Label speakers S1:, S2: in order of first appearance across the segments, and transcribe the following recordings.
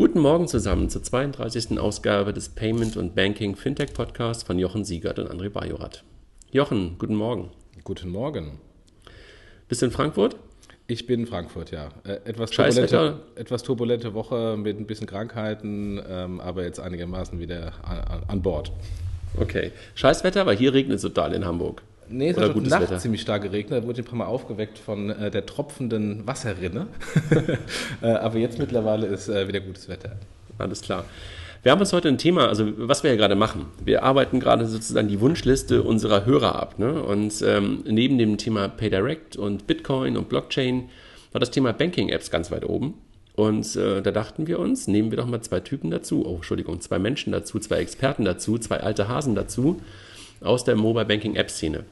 S1: Guten Morgen zusammen zur 32. Ausgabe des Payment und Banking Fintech Podcasts von Jochen Siegert und André Bajorat. Jochen, guten Morgen.
S2: Guten Morgen.
S1: Bist du in Frankfurt?
S2: Ich bin in Frankfurt, ja. Äh, etwas turbulente, etwas turbulente Woche mit ein bisschen Krankheiten, ähm, aber jetzt einigermaßen wieder an, an Bord.
S1: Okay. Scheißwetter, weil hier regnet es total in Hamburg.
S2: Nee, es Oder hat gutes Nacht Wetter. ziemlich stark geregnet. Da wurde ein paar Mal aufgeweckt von äh, der tropfenden Wasserrinne. äh, aber jetzt mittlerweile ist äh, wieder gutes Wetter.
S1: Alles klar. Wir haben uns heute ein Thema, also was wir ja gerade machen. Wir arbeiten gerade sozusagen die Wunschliste unserer Hörer ab. Ne? Und ähm, neben dem Thema PayDirect und Bitcoin und Blockchain war das Thema Banking-Apps ganz weit oben. Und äh, da dachten wir uns, nehmen wir doch mal zwei Typen dazu, oh Entschuldigung, zwei Menschen dazu, zwei Experten dazu, zwei alte Hasen dazu aus der Mobile Banking App Szene.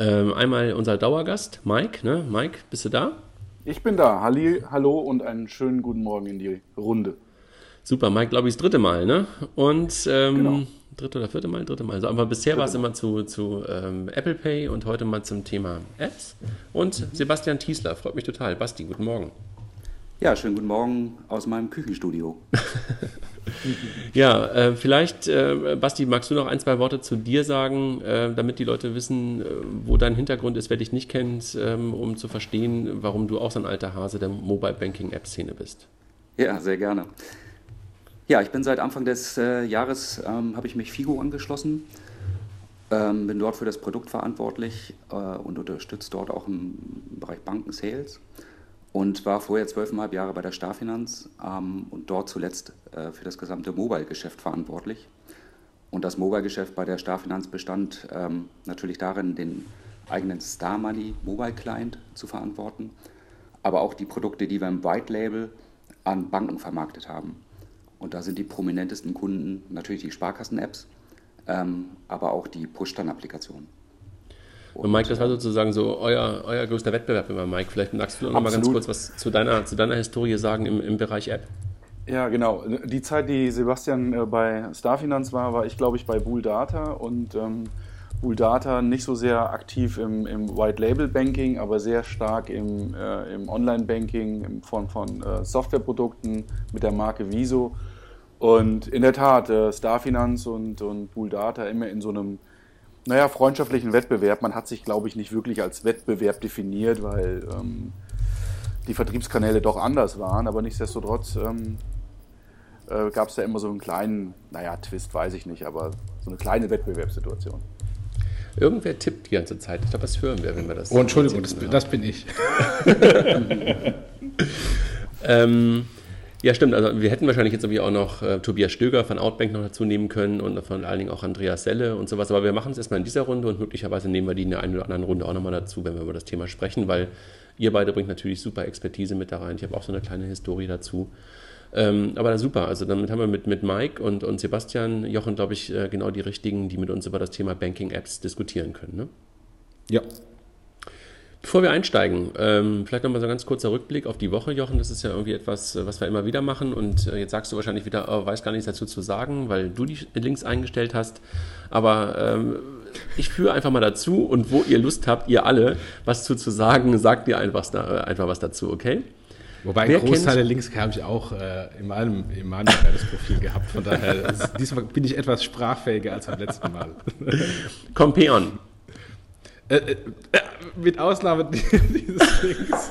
S1: Ähm, einmal unser Dauergast, Mike. Ne? Mike, bist du da?
S3: Ich bin da. Halli, hallo und einen schönen guten Morgen in die Runde.
S1: Super, Mike, glaube ich, das dritte Mal, ne? Und ähm, genau. dritte oder vierte Mal, dritte Mal. Also, aber bisher war es immer zu, zu ähm, Apple Pay und heute mal zum Thema Apps. Und mhm. Sebastian Tiesler, freut mich total. Basti, guten Morgen.
S4: Ja, schönen guten Morgen aus meinem Küchenstudio.
S1: ja, äh, vielleicht, äh, Basti, magst du noch ein, zwei Worte zu dir sagen, äh, damit die Leute wissen, äh, wo dein Hintergrund ist, wer dich nicht kennt, ähm, um zu verstehen, warum du auch so ein alter Hase der Mobile Banking App Szene bist?
S4: Ja, sehr gerne. Ja, ich bin seit Anfang des äh, Jahres, ähm, habe ich mich FIGO angeschlossen, ähm, bin dort für das Produkt verantwortlich äh, und unterstütze dort auch im Bereich Banken-Sales und war vorher zwölfeinhalb Jahre bei der Starfinanz ähm, und dort zuletzt äh, für das gesamte Mobile-Geschäft verantwortlich. Und das Mobile-Geschäft bei der Starfinanz bestand ähm, natürlich darin, den eigenen Star Money Mobile Client zu verantworten, aber auch die Produkte, die wir im White Label an Banken vermarktet haben. Und da sind die prominentesten Kunden natürlich die Sparkassen-Apps, ähm, aber auch die Push-Dann-Applikationen.
S1: Und Mike, das war sozusagen so euer, euer größter Wettbewerb immer, Mike. Vielleicht magst du noch mal ganz kurz was zu deiner, zu deiner Historie sagen im, im Bereich App.
S3: Ja, genau. Die Zeit, die Sebastian äh, bei Starfinanz war, war ich, glaube ich, bei Bull Data und ähm, Bull Data nicht so sehr aktiv im, im White Label Banking, aber sehr stark im, äh, im Online Banking in Form von äh, Softwareprodukten mit der Marke Viso. Und in der Tat, äh, Starfinanz und, und Bull Data immer in so einem naja, freundschaftlichen Wettbewerb. Man hat sich, glaube ich, nicht wirklich als Wettbewerb definiert, weil ähm, die Vertriebskanäle doch anders waren. Aber nichtsdestotrotz ähm, äh, gab es da immer so einen kleinen, naja, Twist weiß ich nicht, aber so eine kleine Wettbewerbssituation.
S1: Irgendwer tippt die ganze Zeit. Ich glaube, das hören wir, wenn wir das.
S2: Oh, Entschuldigung, das, das bin ich.
S1: ähm, ja, stimmt. Also wir hätten wahrscheinlich jetzt irgendwie auch noch äh, Tobias Stöger von Outbank noch dazu nehmen können und vor allen Dingen auch Andreas Selle und sowas. Aber wir machen es erstmal in dieser Runde und möglicherweise nehmen wir die in der einen oder anderen Runde auch nochmal dazu, wenn wir über das Thema sprechen, weil ihr beide bringt natürlich super Expertise mit da rein. Ich habe auch so eine kleine Historie dazu. Ähm, aber super, also damit haben wir mit, mit Mike und, und Sebastian Jochen, glaube ich, äh, genau die richtigen, die mit uns über das Thema Banking-Apps diskutieren können. Ne?
S2: Ja,
S1: Bevor wir einsteigen, ähm, vielleicht nochmal so ein ganz kurzer Rückblick auf die Woche, Jochen. Das ist ja irgendwie etwas, äh, was wir immer wieder machen. Und äh, jetzt sagst du wahrscheinlich wieder, oh, weiß gar nichts dazu zu sagen, weil du die Links eingestellt hast. Aber ähm, ich führe einfach mal dazu und wo ihr Lust habt, ihr alle, was zu, zu sagen, sagt ihr einfach, äh, einfach was dazu, okay?
S2: Wobei ein Großteil der Links habe ich auch äh, in meinem, in meinem Profil gehabt. Von daher, ist, diesmal bin ich etwas sprachfähiger als beim letzten Mal.
S1: Compeon.
S2: Äh, äh, mit Ausnahme dieses Links.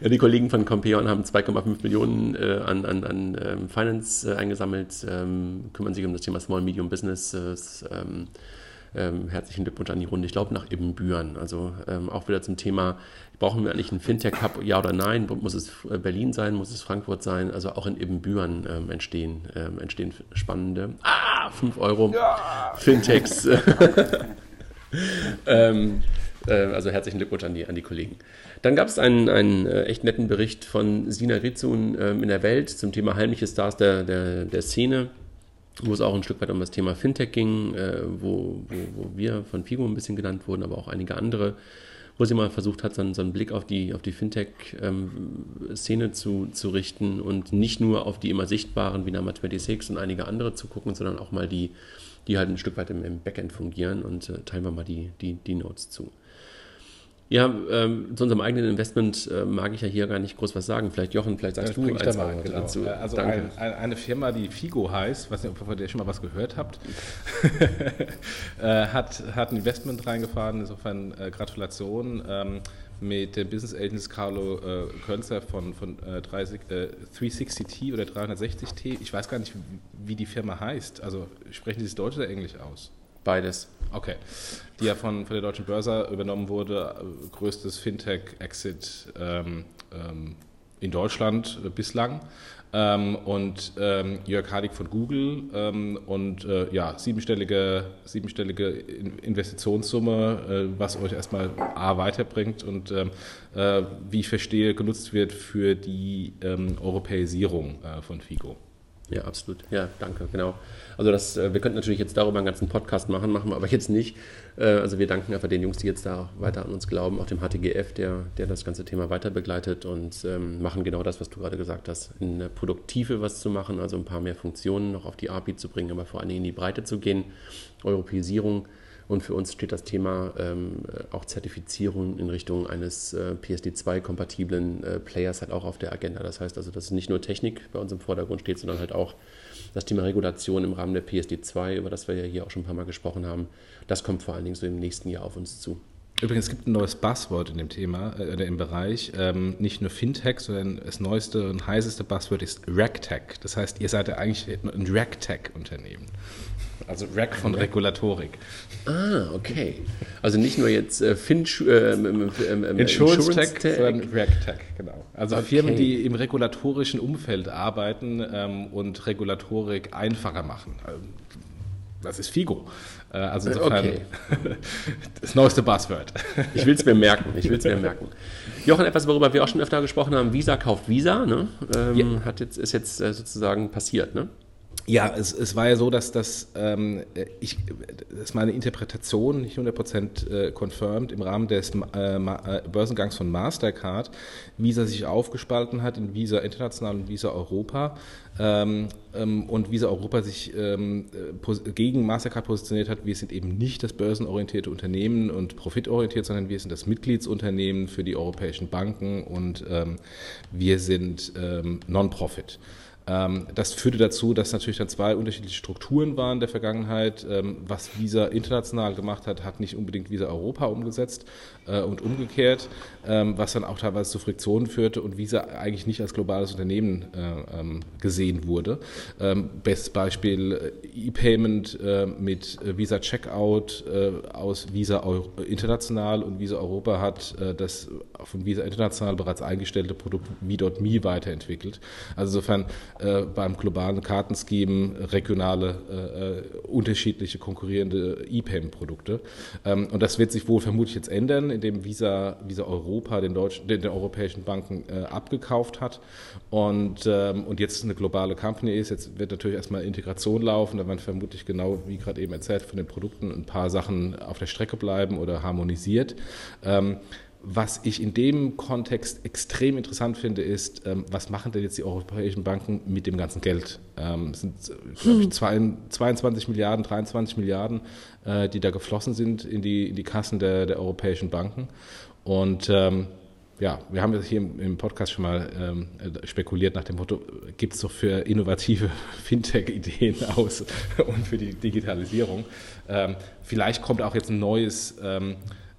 S1: ja, die Kollegen von Compeon haben 2,5 Millionen äh, an, an, an ähm, Finance äh, eingesammelt, ähm, kümmern sich um das Thema Small Medium Businesses. Ähm, ähm, herzlichen Glückwunsch an die Runde. Ich glaube nach Ibbenbüren. Also ähm, auch wieder zum Thema, brauchen wir eigentlich einen Fintech-Hub, ja oder nein? Muss es äh, Berlin sein? Muss es Frankfurt sein? Also auch in Ibbenbüren ähm, entstehen, ähm, entstehen spannende, ah, 5 Euro ja. Fintechs. ähm, äh, also herzlichen Glückwunsch an die, an die Kollegen. Dann gab es einen, einen äh, echt netten Bericht von Sina Rizun ähm, in der Welt zum Thema heimliche Stars der, der, der Szene wo es auch ein Stück weit um das Thema Fintech ging, äh, wo, wo, wo, wir von FIGO ein bisschen genannt wurden, aber auch einige andere, wo sie mal versucht hat, so, so einen Blick auf die, auf die Fintech-Szene ähm, zu, zu richten und nicht nur auf die immer sichtbaren wie Nama 26 und einige andere zu gucken, sondern auch mal die, die halt ein Stück weit im, im Backend fungieren und äh, teilen wir mal die, die, die Notes zu. Ja, ähm, zu unserem eigenen Investment äh, mag ich ja hier gar nicht groß was sagen. Vielleicht Jochen, vielleicht sagst ja, du eins
S2: mal genau. dazu. Äh, also ein, ein, eine Firma, die Figo heißt, weiß nicht, ob ihr schon mal was gehört habt, äh, hat, hat ein Investment reingefahren, insofern äh, Gratulation. Ähm, mit dem Business Agent Carlo äh, Könzer von, von äh, 30, äh, 360T oder 360T. Ich weiß gar nicht, wie, die Firma heißt. Also sprechen die es Deutsch oder Englisch aus?
S1: Beides.
S2: Okay. Die ja von, von der Deutschen Börse übernommen wurde, äh, größtes Fintech-Exit ähm, ähm, in Deutschland bislang. Ähm, und ähm, Jörg Hardig von Google ähm, und äh, ja, siebenstellige, siebenstellige Investitionssumme, äh, was euch erstmal A weiterbringt und ähm, äh, wie ich verstehe, genutzt wird für die ähm, Europäisierung äh, von FIGO.
S1: Ja, absolut. Ja, danke, genau. Also das, äh, wir könnten natürlich jetzt darüber einen ganzen Podcast machen, machen wir aber jetzt nicht. Äh, also wir danken einfach den Jungs, die jetzt da weiter an uns glauben, auch dem HTGF, der, der das ganze Thema weiter begleitet und ähm, machen genau das, was du gerade gesagt hast, in der Produktive was zu machen, also ein paar mehr Funktionen noch auf die API zu bringen, aber vor allen Dingen in die Breite zu gehen, Europäisierung und für uns steht das Thema ähm, auch Zertifizierung in Richtung eines äh, PSD2-kompatiblen äh, Players halt auch auf der Agenda. Das heißt also, dass nicht nur Technik bei uns im Vordergrund steht, sondern halt auch das Thema Regulation im Rahmen der PSD2, über das wir ja hier auch schon ein paar Mal gesprochen haben. Das kommt vor allen Dingen so im nächsten Jahr auf uns zu.
S2: Übrigens, es gibt ein neues Buzzword in dem Thema, äh, im Bereich. Ähm, nicht nur Fintech, sondern das neueste und heißeste Buzzword ist RegTech. Das heißt, ihr seid ja eigentlich ein RegTech-Unternehmen. Also Reg von Reg. Regulatorik.
S1: Ah, okay. Also nicht nur jetzt äh, Finch, äh, ähm,
S2: ähm, ähm, Insurance, Insurance Tech, Tech, sondern RegTech, genau. Also okay. Firmen, die im regulatorischen Umfeld arbeiten ähm, und Regulatorik einfacher machen. Also, das ist FIGO. Äh, also insofern okay. das neueste Buzzword.
S1: Ich will es mir merken. Ich will es mir merken. Jochen, etwas, worüber wir auch schon öfter gesprochen haben: Visa kauft Visa. Ne? Ähm, ja. hat jetzt, ist jetzt äh, sozusagen passiert. Ne?
S2: Ja, es, es war ja so, dass das, ähm, ich, das ist meine Interpretation, nicht 100% äh, confirmed, im Rahmen des äh, äh, Börsengangs von Mastercard, Visa sich aufgespalten hat in Visa International und Visa Europa ähm, ähm, und Visa Europa sich ähm, gegen Mastercard positioniert hat. Wir sind eben nicht das börsenorientierte Unternehmen und profitorientiert, sondern wir sind das Mitgliedsunternehmen für die europäischen Banken und ähm, wir sind ähm, Non-Profit. Ähm, das führte dazu, dass natürlich dann zwei unterschiedliche Strukturen waren der Vergangenheit. Ähm, was Visa international gemacht hat, hat nicht unbedingt Visa Europa umgesetzt äh, und umgekehrt, was dann auch teilweise zu Friktionen führte und Visa eigentlich nicht als globales Unternehmen äh, gesehen wurde. Bestes Beispiel äh, E-Payment mit Visa Checkout aus Visa International und Visa Europa hat das von Visa International bereits eingestellte Produkt V.me weiterentwickelt. Also insofern äh, beim globalen Kartenscheme regionale, äh, äh, unterschiedliche konkurrierende E-Payment-Produkte. Ähm, und das wird sich wohl vermutlich jetzt ändern, indem Visa, Visa Europa den, deutschen, den, den europäischen Banken äh, abgekauft hat und, ähm, und jetzt eine globale Company ist. Jetzt wird natürlich erstmal Integration laufen, da werden vermutlich genau, wie gerade eben erzählt, von den Produkten ein paar Sachen auf der Strecke bleiben oder harmonisiert. Ähm, was ich in dem Kontext extrem interessant finde, ist, ähm, was machen denn jetzt die europäischen Banken mit dem ganzen Geld? Ähm, es sind, glaube ich, 22 Milliarden, 23 Milliarden, äh, die da geflossen sind in die, in die Kassen der, der europäischen Banken. Und ähm, ja, wir haben hier im, Podcast schon mal ähm, spekuliert nach dem Motto, gibt es doch für innovative Fintech-Ideen aus und für die Digitalisierung. Ähm, vielleicht kommt auch jetzt ein neues ähm,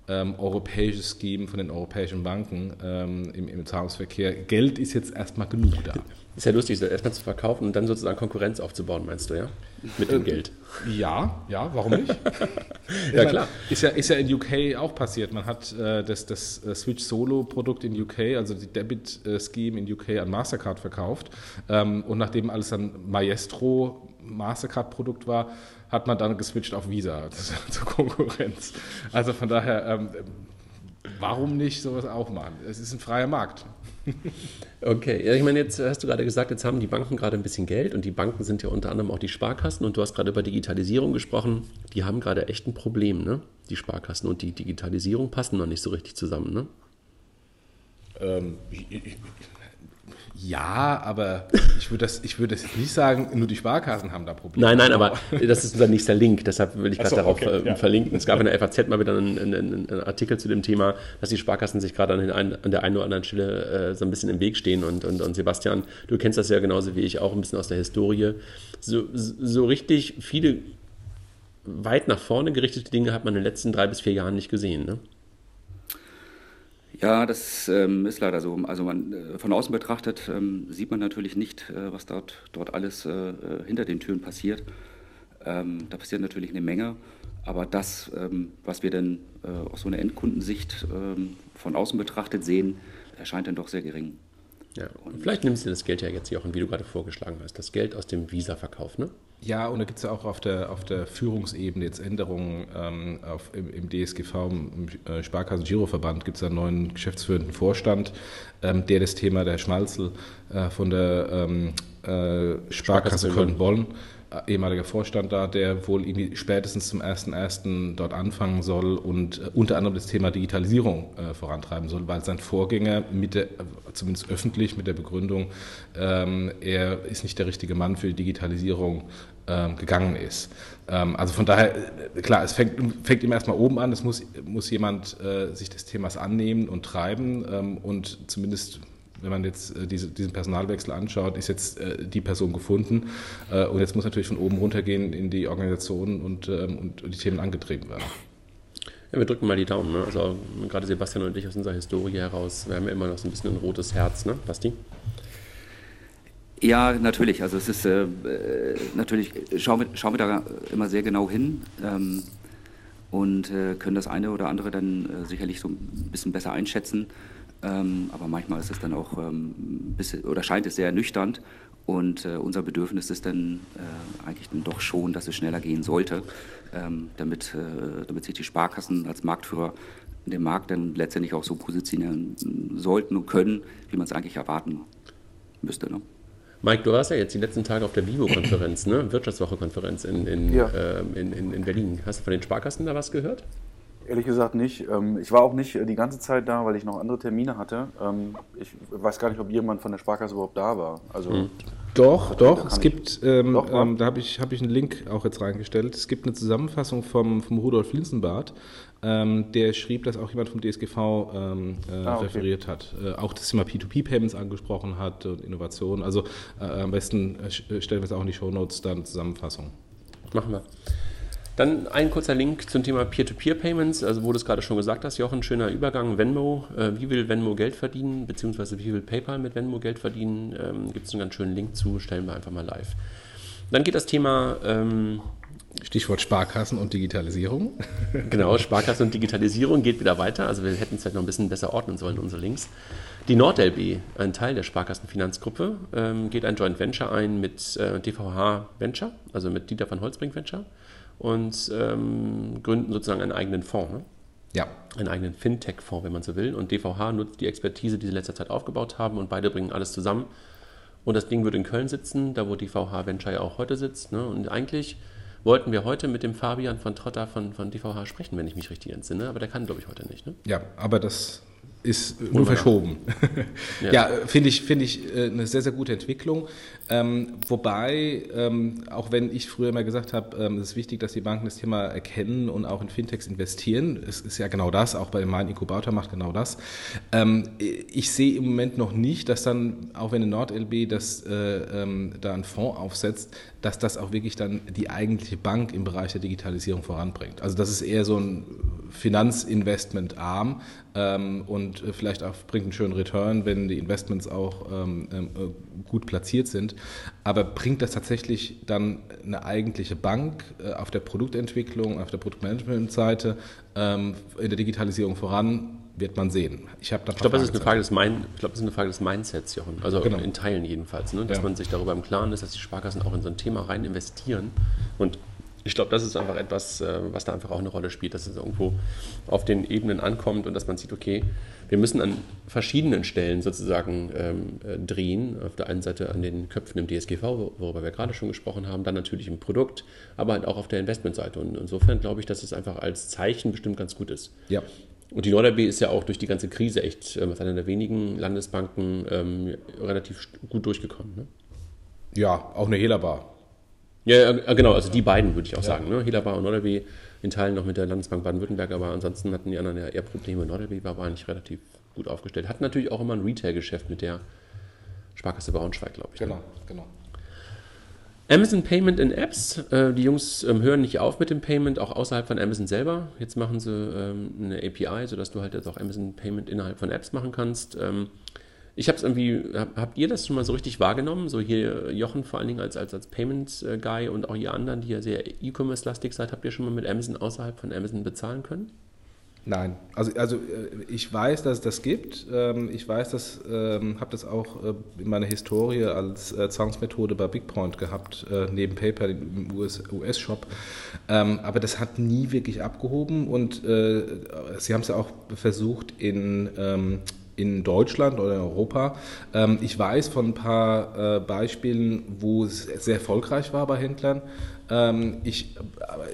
S2: ähm, europäisches Scheme von den europäischen Banken ähm, im, im Zahlungsverkehr. Geld ist jetzt erstmal genug da.
S1: Ist ja lustig, erstmal zu verkaufen und dann sozusagen Konkurrenz aufzubauen, meinst du, ja? Mit dem äh, Geld.
S2: Ja, ja, warum nicht? ja, klar. Ist ja, ist ja in UK auch passiert. Man hat äh, das, das äh, Switch Solo-Produkt in UK, also die Debit-Scheme in UK an Mastercard verkauft. Ähm, und nachdem alles dann Maestro Mastercard-Produkt war, hat man dann geswitcht auf Visa zur Konkurrenz. Also von daher, ähm, warum nicht sowas auch machen? Es ist ein freier Markt.
S1: Okay, ja, ich meine, jetzt hast du gerade gesagt, jetzt haben die Banken gerade ein bisschen Geld und die Banken sind ja unter anderem auch die Sparkassen und du hast gerade über Digitalisierung gesprochen. Die haben gerade echt ein Problem, ne? Die Sparkassen und die Digitalisierung passen noch nicht so richtig zusammen, ne?
S2: Ähm, ich, ich, Ja, aber ich würde das, ich würde das jetzt nicht sagen, nur die Sparkassen haben da Probleme.
S1: Nein, nein, aber das ist unser nächster Link, deshalb will ich gerade
S2: so,
S1: darauf
S2: okay,
S1: äh,
S2: ja.
S1: verlinken. Es gab in der FAZ mal wieder einen, einen, einen Artikel zu dem Thema, dass die Sparkassen sich gerade an, an der einen oder anderen Stelle äh, so ein bisschen im Weg stehen. Und, und, und Sebastian, du kennst das ja genauso wie ich auch ein bisschen aus der Historie. So, so richtig viele weit nach vorne gerichtete Dinge hat man in den letzten drei bis vier Jahren nicht gesehen. Ne?
S4: Ja, das ähm, ist leider so. Also man, äh, von außen betrachtet ähm, sieht man natürlich nicht, äh, was dort, dort alles äh, äh, hinter den Türen passiert. Ähm, da passiert natürlich eine Menge. Aber das, ähm, was wir dann äh, aus so einer Endkundensicht ähm, von außen betrachtet sehen, erscheint dann doch sehr gering.
S1: Ja. Und vielleicht nimmst du das Geld ja jetzt, Jochen, wie du gerade vorgeschlagen hast, das Geld aus dem Visa-Verkauf, ne?
S2: Ja, und da gibt es ja auch auf der, auf der Führungsebene jetzt Änderungen ähm, auf, im, im DSGV, im äh, Sparkassen-Giroverband, gibt es einen neuen geschäftsführenden Vorstand, ähm, der das Thema der Schmalzel äh, von der ähm, äh, Sparkasse
S1: Sparkasse
S2: Köln-Bonn, ehemaliger Vorstand da, der wohl spätestens zum 1.1. dort anfangen soll und äh, unter anderem das Thema Digitalisierung äh, vorantreiben soll, weil sein Vorgänger mit der, äh, zumindest öffentlich mit der Begründung, ähm, er ist nicht der richtige Mann für die Digitalisierung ähm, gegangen ist. Ähm, also von daher, äh, klar, es fängt, fängt immer erstmal oben an, es muss, muss jemand äh, sich des Themas annehmen und treiben ähm, und zumindest wenn man jetzt äh, diese, diesen Personalwechsel anschaut, ist jetzt äh, die Person gefunden äh, und jetzt muss natürlich von oben runtergehen in die Organisation und, ähm, und die Themen angetrieben werden.
S1: Ja, wir drücken mal die Daumen. Ne? Also gerade Sebastian und ich aus unserer Historie heraus, wir haben ja immer noch so ein bisschen ein rotes Herz, ne, Basti?
S4: Ja, natürlich. Also es ist äh, äh, natürlich, schauen wir, schauen wir da immer sehr genau hin ähm, und äh, können das eine oder andere dann äh, sicherlich so ein bisschen besser einschätzen. Ähm, aber manchmal ist es dann auch ähm, ein bisschen, oder scheint es sehr ernüchternd. Und äh, unser Bedürfnis ist dann äh, eigentlich dann doch schon, dass es schneller gehen sollte, ähm, damit, äh, damit sich die Sparkassen als Marktführer in dem Markt dann letztendlich auch so positionieren sollten und können, wie man es eigentlich erwarten müsste. Ne?
S1: Mike, du warst ja jetzt die letzten Tage auf der Vivo-Konferenz, ne? Wirtschaftswoche-Konferenz in, in,
S3: Ja.
S1: ähm, in, in, in Berlin. Hast du von den Sparkassen da was gehört?
S3: Ehrlich gesagt nicht. Ähm, Ich war auch nicht äh, die ganze Zeit da, weil ich noch andere Termine hatte. Ähm, Ich weiß gar nicht, ob jemand von der Sparkasse überhaupt da war. Also
S2: Doch, doch.
S3: kann
S2: Es
S3: ich-
S2: gibt, ähm,
S3: Doch,
S2: ähm, da habe ich, hab ich einen Link auch jetzt reingestellt. Es gibt eine Zusammenfassung vom, vom Rudolf Linsenbart, ähm, der schrieb, dass auch jemand vom DSGV ähm, äh,
S3: Ah, okay.
S2: referiert hat. Äh, auch das Thema P2P-Payments angesprochen hat und Innovation. Also äh, am besten äh, äh, stellen wir es auch in die Shownotes, dann Zusammenfassung.
S1: Machen wir. Dann ein kurzer Link zum Thema Peer-to-Peer-Payments, also wo du es gerade schon gesagt hast, Jochen, schöner Übergang, Venmo. Äh, wie will Venmo Geld verdienen, beziehungsweise wie will PayPal mit Venmo Geld verdienen? Ähm, Gibt es einen ganz schönen Link zu, stellen wir einfach mal live. Dann geht das Thema ähm,
S2: Stichwort Sparkassen und Digitalisierung.
S1: Genau, Sparkasse und Digitalisierung geht wieder weiter. Also wir hätten es vielleicht noch ein bisschen besser ordnen sollen, unsere Links. Die NordLB, ein Teil der Sparkassenfinanzgruppe, ähm, geht ein Joint Venture ein mit äh, DVH Venture, also mit Dieter van Holzbrink Venture und ähm, gründen sozusagen einen eigenen Fonds. Ne?
S2: Ja.
S1: einen eigenen Fintech-Fonds, wenn man so will. Und DVH nutzt die Expertise, die sie in letzter Zeit aufgebaut haben und beide bringen alles zusammen. Und das Ding wird in Köln sitzen, da wo DVH Venture ja auch heute sitzt. Ne? Und eigentlich wollten wir heute mit dem Fabian von Trotter von, von DVH sprechen, wenn ich mich richtig entsinne, aber der kann, glaube ich, heute nicht. Ne?
S2: Ja, aber das ist nur
S1: wir nach.
S2: verschoben.
S1: Ja.
S2: ja, finde ich, finde ich äh, eine sehr, sehr gute Entwicklung. Ähm, wobei, ähm, auch wenn ich früher immer gesagt habe, ähm, es ist wichtig, dass die Banken das Thema erkennen und auch in Fintechs investieren. Es ist ja genau das, auch bei dem Mein Inkubator macht genau das. Ähm, ich sehe im Moment noch nicht, dass dann, auch wenn eine NordLB das, äh, ähm, da einen Fonds aufsetzt, dass das auch wirklich dann die eigentliche Bank im Bereich der Digitalisierung voranbringt. Also das ist eher so ein Finanzinvestmentarm ähm, und äh, vielleicht auch bringt einen schönen Return, wenn die Investments auch ähm, ähm, äh, gut platziert sind. Aber bringt das tatsächlich dann eine eigentliche Bank äh, auf der Produktentwicklung, auf der Produktmanagementseite ähm, in der Digitalisierung voran? Wird man sehen. Ich,
S1: Ich glaube, das ist eine Frage des Mind, ich glaube, das ist eine Frage des Mindsets, Jochen. Also
S2: Genau.
S1: in Teilen jedenfalls, ne? dass
S2: Ja.
S1: man sich darüber im Klaren ist, dass die Sparkassen auch in so ein Thema rein investieren. Und ich glaube, das ist einfach etwas, äh, was da einfach auch eine Rolle spielt, dass es irgendwo auf den Ebenen ankommt und dass man sieht, okay, wir müssen an verschiedenen Stellen sozusagen ähm, äh, drehen. Auf der einen Seite an den Köpfen im DSGV, wor- worüber wir gerade schon gesprochen haben, dann natürlich im Produkt, aber halt auch auf der Investmentseite. Und insofern glaube ich, dass es einfach als Zeichen bestimmt ganz gut ist.
S2: Ja.
S1: und die Norderb ist ja auch durch die ganze Krise echt als einer der wenigen Landesbanken ähm, relativ gut durchgekommen. Ne?
S2: Ja, auch eine Helabar.
S1: Ja, genau, also die beiden würde ich auch ja. sagen. Ne? Helabar und Norderb in Teilen noch mit der Landesbank Baden-Württemberg, aber ansonsten hatten die anderen ja eher Probleme. Norderb war, eigentlich relativ gut aufgestellt. Hat natürlich auch immer ein Retail-Geschäft mit der Sparkasse Braunschweig, glaube ich.
S2: Ne? Genau, genau.
S1: Amazon Payment in Apps. Äh, die Jungs ähm, hören nicht auf mit dem Payment, auch außerhalb von Amazon selber. Jetzt machen sie ähm, eine API, sodass du halt jetzt auch Amazon Payment innerhalb von Apps machen kannst. Ich habe es irgendwie, hab, habt ihr das schon mal so richtig wahrgenommen? So hier Jochen vor allen Dingen als, als, als Payment äh, und auch ihr anderen, die ja sehr E-Commerce-lastig seid, habt ihr schon mal mit Amazon außerhalb von Amazon bezahlen können?
S2: Nein, also, also äh, ich weiß, dass es das gibt. Ähm, ich weiß, dass ähm, habe das auch äh, in meiner Historie als Zahlungsmethode bei BigPoint gehabt, neben PayPal im US-Shop. Ähm, aber das hat nie wirklich abgehoben und sie haben es ja auch versucht in in Deutschland oder in Europa. ich weiß von ein paar Beispielen, wo es sehr erfolgreich war bei Händlern. Ähm, ich,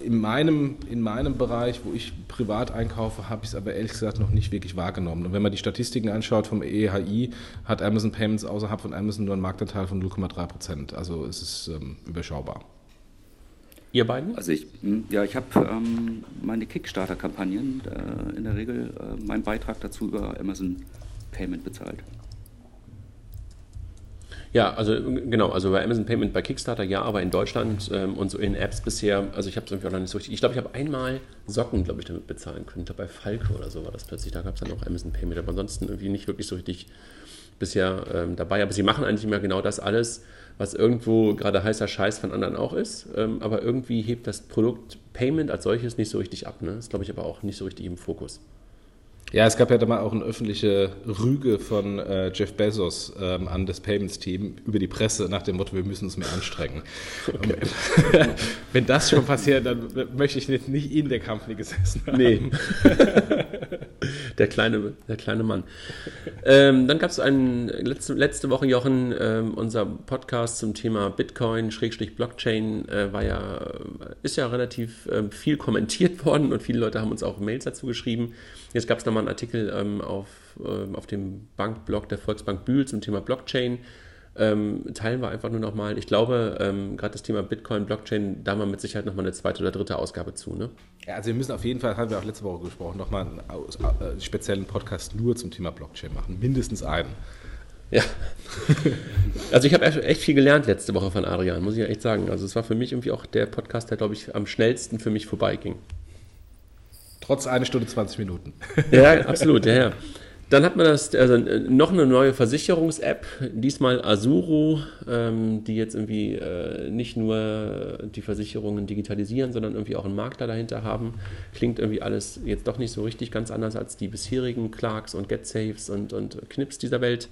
S2: in, meinem, in meinem Bereich, wo ich privat einkaufe, habe ich es aber ehrlich gesagt noch nicht wirklich wahrgenommen. Und wenn man die Statistiken anschaut vom EHI, hat Amazon Payments außerhalb von Amazon nur einen Marktanteil von 0,3 Prozent. Also es ist ähm, überschaubar.
S1: Ihr beiden?
S4: Also ich, hm, ja, ich habe ähm, meine Kickstarter-Kampagnen äh, in der Regel äh, meinen Beitrag dazu über Amazon Payment bezahlt.
S1: Ja, also genau, also bei Amazon Payment bei Kickstarter ja, aber in Deutschland ähm, und so in Apps bisher, also ich habe es irgendwie auch noch nicht so richtig. Ich glaube, ich habe einmal Socken, glaube ich, damit bezahlen können. Bei Falke oder so war das plötzlich. Da gab es dann auch Amazon Payment, aber ansonsten irgendwie nicht wirklich so richtig bisher ähm, dabei. Aber sie machen eigentlich immer genau das alles, was irgendwo gerade heißer Scheiß von anderen auch ist. Ähm, aber irgendwie hebt das Produkt Payment als solches nicht so richtig ab. Ne? Das glaube ich aber auch nicht so richtig im Fokus.
S2: Ja, es gab ja da mal auch eine öffentliche Rüge von äh, Jeff Bezos ähm, an das Payments-Team über die Presse nach dem Motto, wir müssen uns mehr anstrengen. Okay. Wenn das schon passiert, dann möchte ich nicht, nicht in der Company gesessen haben. Nee.
S1: der, kleine, der kleine Mann. Ähm, dann gab es letzte, letzte Woche, Jochen, ähm, unser Podcast zum Thema Bitcoin, Schrägstrich Blockchain, äh, war ja, ist ja relativ äh, viel kommentiert worden und viele Leute haben uns auch Mails dazu geschrieben. Jetzt gab es nochmal einen Artikel ähm, auf, äh, auf dem Bankblog der Volksbank Bühl zum Thema Blockchain. Ähm, teilen wir einfach nur nochmal. Ich glaube, ähm, gerade das Thema Bitcoin, Blockchain, da wir mit Sicherheit nochmal eine zweite oder dritte Ausgabe zu. Ne?
S2: Ja, also wir müssen auf jeden Fall, haben wir auch letzte Woche gesprochen, nochmal einen äh, speziellen Podcast nur zum Thema Blockchain machen. Mindestens einen.
S1: Ja. Also ich habe echt viel gelernt letzte Woche von Adrian, muss ich ja echt sagen. Also es war für mich irgendwie auch der Podcast, der, glaube ich, am schnellsten für mich vorbeiging.
S2: Trotz eine Stunde 20 Minuten.
S1: Ja, absolut, ja, ja. Dann hat man das, also noch eine neue Versicherungs-App, diesmal Azuro, ähm, die jetzt irgendwie äh, nicht nur die Versicherungen digitalisieren, sondern irgendwie auch einen Makler dahinter haben. Klingt irgendwie alles jetzt doch nicht so richtig ganz anders als die bisherigen Clarks und GetSafes und, und Knips dieser Welt.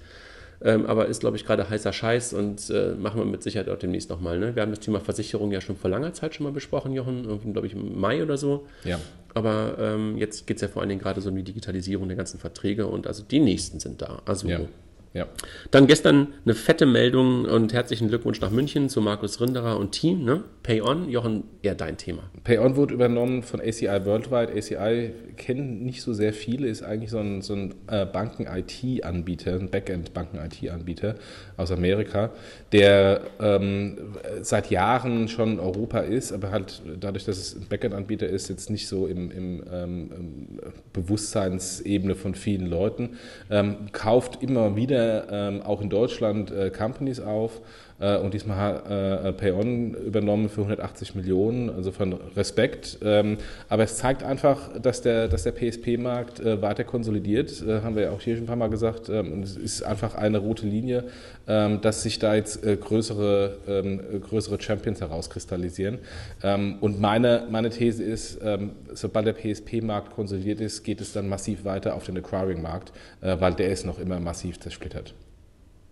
S1: Ähm, aber ist, glaube ich, gerade heißer Scheiß und äh, machen wir mit Sicherheit auch demnächst nochmal. Ne? Wir haben das Thema Versicherung ja schon vor langer Zeit schon mal besprochen, Jochen, irgendwie, glaube ich, im Mai oder so.
S2: Ja.
S1: Aber ähm, jetzt geht es ja vor allen Dingen gerade so um die Digitalisierung der ganzen Verträge und also die nächsten sind da. Also
S2: ja. Ja.
S1: Dann gestern eine fette Meldung und herzlichen Glückwunsch nach München zu Markus Rinderer und Team. Ne? PayOn, Jochen, eher dein Thema.
S2: PayOn wurde übernommen von ACI Worldwide. ACI kennen nicht so sehr viele, ist eigentlich so ein, so ein äh, Banken-IT-Anbieter, ein Backend-Banken-IT-Anbieter aus Amerika, der ähm, seit Jahren schon in Europa ist, aber halt dadurch, dass es ein Backend-Anbieter ist, jetzt nicht so im, im, ähm, Bewusstseinsebene von vielen Leuten, ähm, kauft immer wieder auch in Deutschland äh, Companies auf und diesmal hat äh, PayOn übernommen für 180 Millionen, also von Respekt. Ähm, aber es zeigt einfach, dass der, dass der PSP-Markt äh, weiter konsolidiert, äh, haben wir ja auch hier schon ein paar Mal gesagt. Ähm, und es ist einfach eine rote Linie, ähm, dass sich da jetzt äh, größere, größere Champions herauskristallisieren. Und meine, meine These ist, sobald der PSP-Markt konsolidiert ist, geht es dann massiv weiter auf den Acquiring-Markt, weil der ist noch immer massiv zersplittert.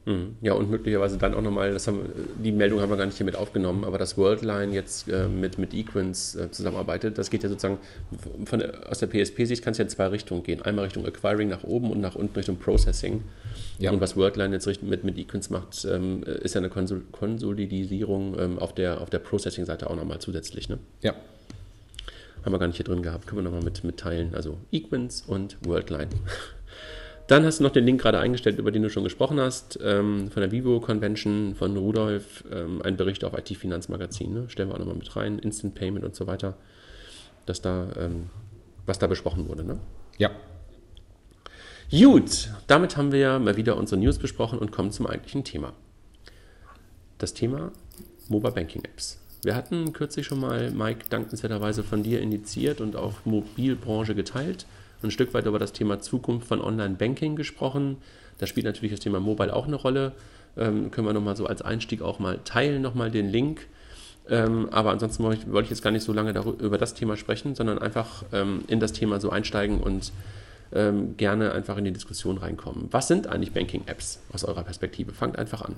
S1: Mhm. Ja, und möglicherweise dann auch nochmal, das haben, die Meldung haben wir gar nicht hier mit aufgenommen, aber dass Worldline jetzt äh, mit, mit Equins äh, zusammenarbeitet, das geht ja sozusagen von aus der PSP-Sicht kann es ja in zwei Richtungen gehen. Einmal Richtung Acquiring nach oben und nach unten Richtung Processing. Ja. Und was Worldline jetzt mit, mit Equins macht, ähm, ist ja eine Konsol Konsolidierung ähm, auf der, auf der Processing-Seite auch nochmal zusätzlich. Ne?
S2: Ja.
S1: Haben wir gar nicht hier drin gehabt. Können wir nochmal mit, mitteilen. Also Equins und Worldline. Dann hast du noch den Link gerade eingestellt, über den du schon gesprochen hast, ähm, von der Vivo Convention von Rudolf, ähm, ein Bericht auf IT-Finanzmagazin. Ne? Stellen wir auch nochmal mit rein, Instant Payment und so weiter, dass da, ähm, was da besprochen wurde. Ne?
S2: Ja.
S1: Gut, damit haben wir mal wieder unsere News besprochen und kommen zum eigentlichen Thema. Das Thema Mobile Banking Apps. Wir hatten kürzlich schon mal, Mike, dankenswerterweise von dir initiiert und auch Mobilbranche geteilt ein Stück weit über das Thema Zukunft von Online-Banking gesprochen. Da spielt natürlich das Thema Mobile auch eine Rolle. Ähm, können wir nochmal so als Einstieg auch mal teilen, nochmal den Link. Ähm, aber ansonsten wollte ich, wollte ich, jetzt gar nicht so lange darüber, über das Thema sprechen, sondern einfach ähm, in das Thema so einsteigen und ähm, gerne einfach in die Diskussion reinkommen. Was sind eigentlich Banking-Apps aus eurer Perspektive? Fangt einfach an.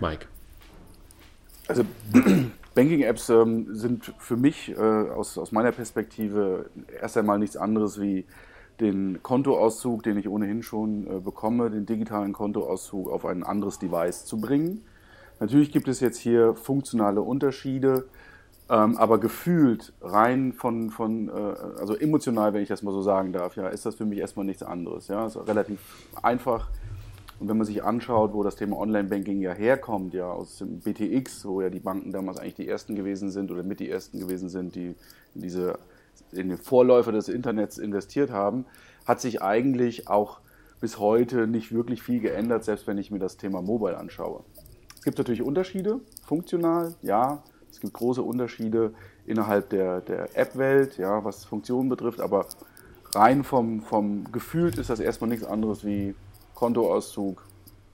S1: Mike.
S3: Also Banking-Apps ähm, sind für mich äh, aus, aus meiner Perspektive erst einmal nichts anderes wie den Kontoauszug, den ich ohnehin schon äh, bekomme, den digitalen Kontoauszug auf ein anderes Device zu bringen. Natürlich gibt es jetzt hier funktionale Unterschiede, ähm, aber gefühlt rein von, von äh, also emotional, wenn ich das mal so sagen darf, ja, ist das für mich erstmal nichts anderes. Ja, ist relativ einfach und wenn man sich anschaut, wo das Thema Online-Banking ja herkommt, ja aus dem BTX, wo ja die Banken damals eigentlich die ersten gewesen sind oder mit die ersten gewesen sind, die in diese in den Vorläufer des Internets investiert haben, hat sich eigentlich auch bis heute nicht wirklich viel geändert, selbst wenn ich mir das Thema Mobile anschaue. Es gibt natürlich Unterschiede, funktional, ja. Es gibt große Unterschiede innerhalb der, der App-Welt, ja, was Funktionen betrifft, aber rein vom, vom Gefühl ist das erstmal nichts anderes wie Kontoauszug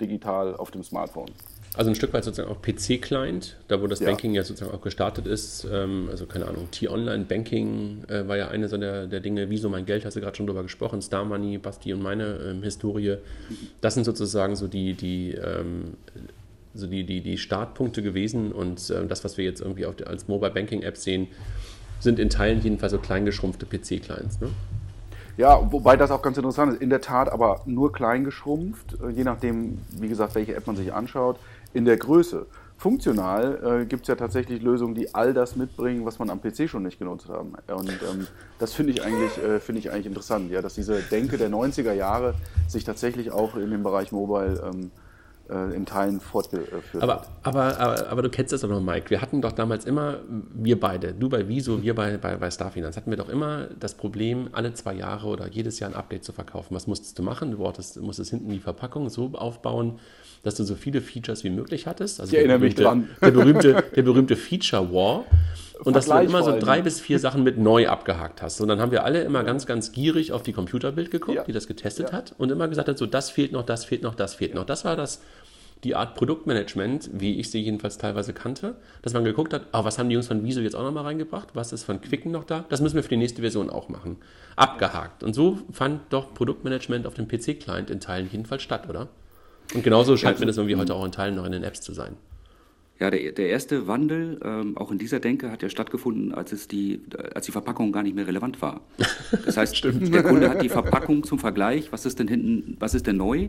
S3: digital auf dem Smartphone.
S1: Also ein Stück weit sozusagen auch PC-Client, da wo das ja. Banking ja sozusagen auch gestartet ist. Ähm, also keine Ahnung, T-Online-Banking äh, war ja eine so der, der Dinge, Wieso mein Geld, hast du gerade schon drüber gesprochen, Star Money, Basti und meine ähm, Historie. Das sind sozusagen so die, die, ähm, so die, die, die Startpunkte gewesen und äh, das, was wir jetzt irgendwie auf, als Mobile Banking-App sehen, sind in Teilen jedenfalls so kleingeschrumpfte PC-Clients. Ne?
S3: Ja, wobei das auch ganz interessant ist. In der Tat aber nur klein geschrumpft, äh, je nachdem, wie gesagt, welche App man sich anschaut, in der Größe. Funktional äh, gibt es ja tatsächlich Lösungen, die all das mitbringen, was man am PC schon nicht genutzt haben. Und ähm, das finde ich, eigentlich, äh, find ich eigentlich interessant, ja, dass diese Denke der 90er Jahre sich tatsächlich auch in dem Bereich Mobile ähm, äh, in Teilen fortgeführt
S1: aber, aber, aber, aber, du kennst das doch noch, Mike. Wir hatten doch damals immer, wir beide, du bei Wieso, wir bei, bei, bei Starfinance, hatten wir doch immer das Problem, alle zwei Jahre oder jedes Jahr ein Update zu verkaufen. Was musstest du machen? Du musstest, musstest hinten die Verpackung so aufbauen, dass du so viele Features wie möglich hattest.
S3: Also ich erinnere berühmte, mich dran.
S1: Der berühmte, der berühmte Feature War. Und dass du immer so drei bis vier Sachen mit neu abgehakt hast. Und dann haben wir alle immer ganz, ganz gierig auf die Computerbild geguckt, ja. die das getestet ja. hat und immer gesagt hat, so das fehlt noch, das fehlt noch, das fehlt noch. Das war das die Art Produktmanagement, wie ich sie jedenfalls teilweise kannte, dass man geguckt hat, oh, was haben die Jungs von Wieso jetzt auch nochmal reingebracht, was ist von Quicken noch da, das müssen wir für die nächste Version auch machen. Abgehakt. Und so fand doch Produktmanagement auf dem PC-Client in Teilen jedenfalls statt, oder? Und genauso scheint mir das irgendwie heute auch in Teilen noch in den Apps zu sein.
S4: Ja, der, der erste Wandel, ähm, auch in dieser Denke, hat ja stattgefunden, als, es die, als die Verpackung gar nicht mehr relevant war. Das heißt, der Kunde hat die Verpackung zum Vergleich, was ist denn hinten, was ist denn neu?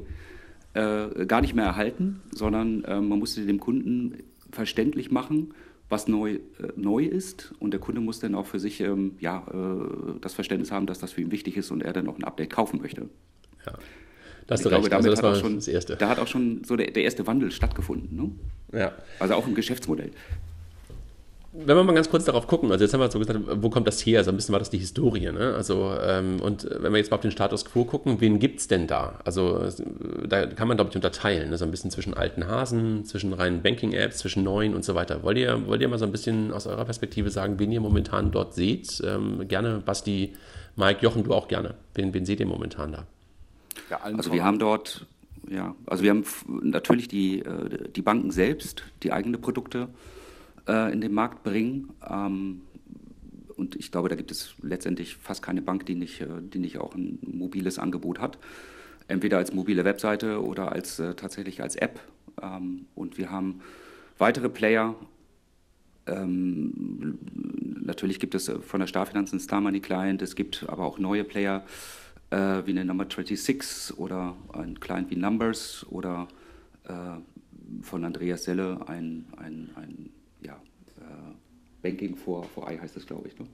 S4: äh, gar nicht mehr erhalten, sondern äh, man musste dem Kunden verständlich machen, was neu, äh, neu ist. Und der Kunde muss dann auch für sich ähm, ja, äh, das Verständnis haben, dass das für ihn wichtig ist und er dann auch ein Update kaufen möchte.
S1: Ja. Das ich glaube,
S4: damit also das war schon, das erste. Da hat auch schon so der, der erste Wandel stattgefunden. Ne?
S1: Ja.
S4: Also auch im Geschäftsmodell
S1: wenn wir mal ganz kurz darauf gucken, also jetzt haben wir so gesagt, wo kommt das her? Also ein bisschen war das die Historie, ne? Also, ähm, und wenn wir jetzt mal auf den Status quo gucken, wen gibt es denn da? Also, da kann man, glaube ich, unterteilen, ne? so ein bisschen zwischen alten Hasen, zwischen reinen Banking-Apps, zwischen neuen und so weiter. Wollt ihr, wollt ihr mal so ein bisschen aus eurer Perspektive sagen, wen ihr momentan dort seht? Ähm, gerne, Basti, Mike, Jochen, du auch gerne. Wen, wen seht ihr momentan da?
S4: Ja, also, wir haben dort, ja, also wir haben natürlich die, äh, die Banken selbst, die eigene Produkte äh, in den Markt bringen. Ähm, und ich glaube, da gibt es letztendlich fast keine Bank, die nicht, äh, die nicht auch ein mobiles Angebot hat. Entweder als mobile Webseite oder als, tatsächlich als App. Ähm, und wir haben weitere Player. Ähm, natürlich gibt es von der Starfinanz einen Star Money Client, es gibt aber auch neue Player äh, wie eine Number 26 oder ein Client wie Numbers oder äh, von Andreas Selle ein, ein, ein Banking for, for I heißt es, glaube ich. Ne?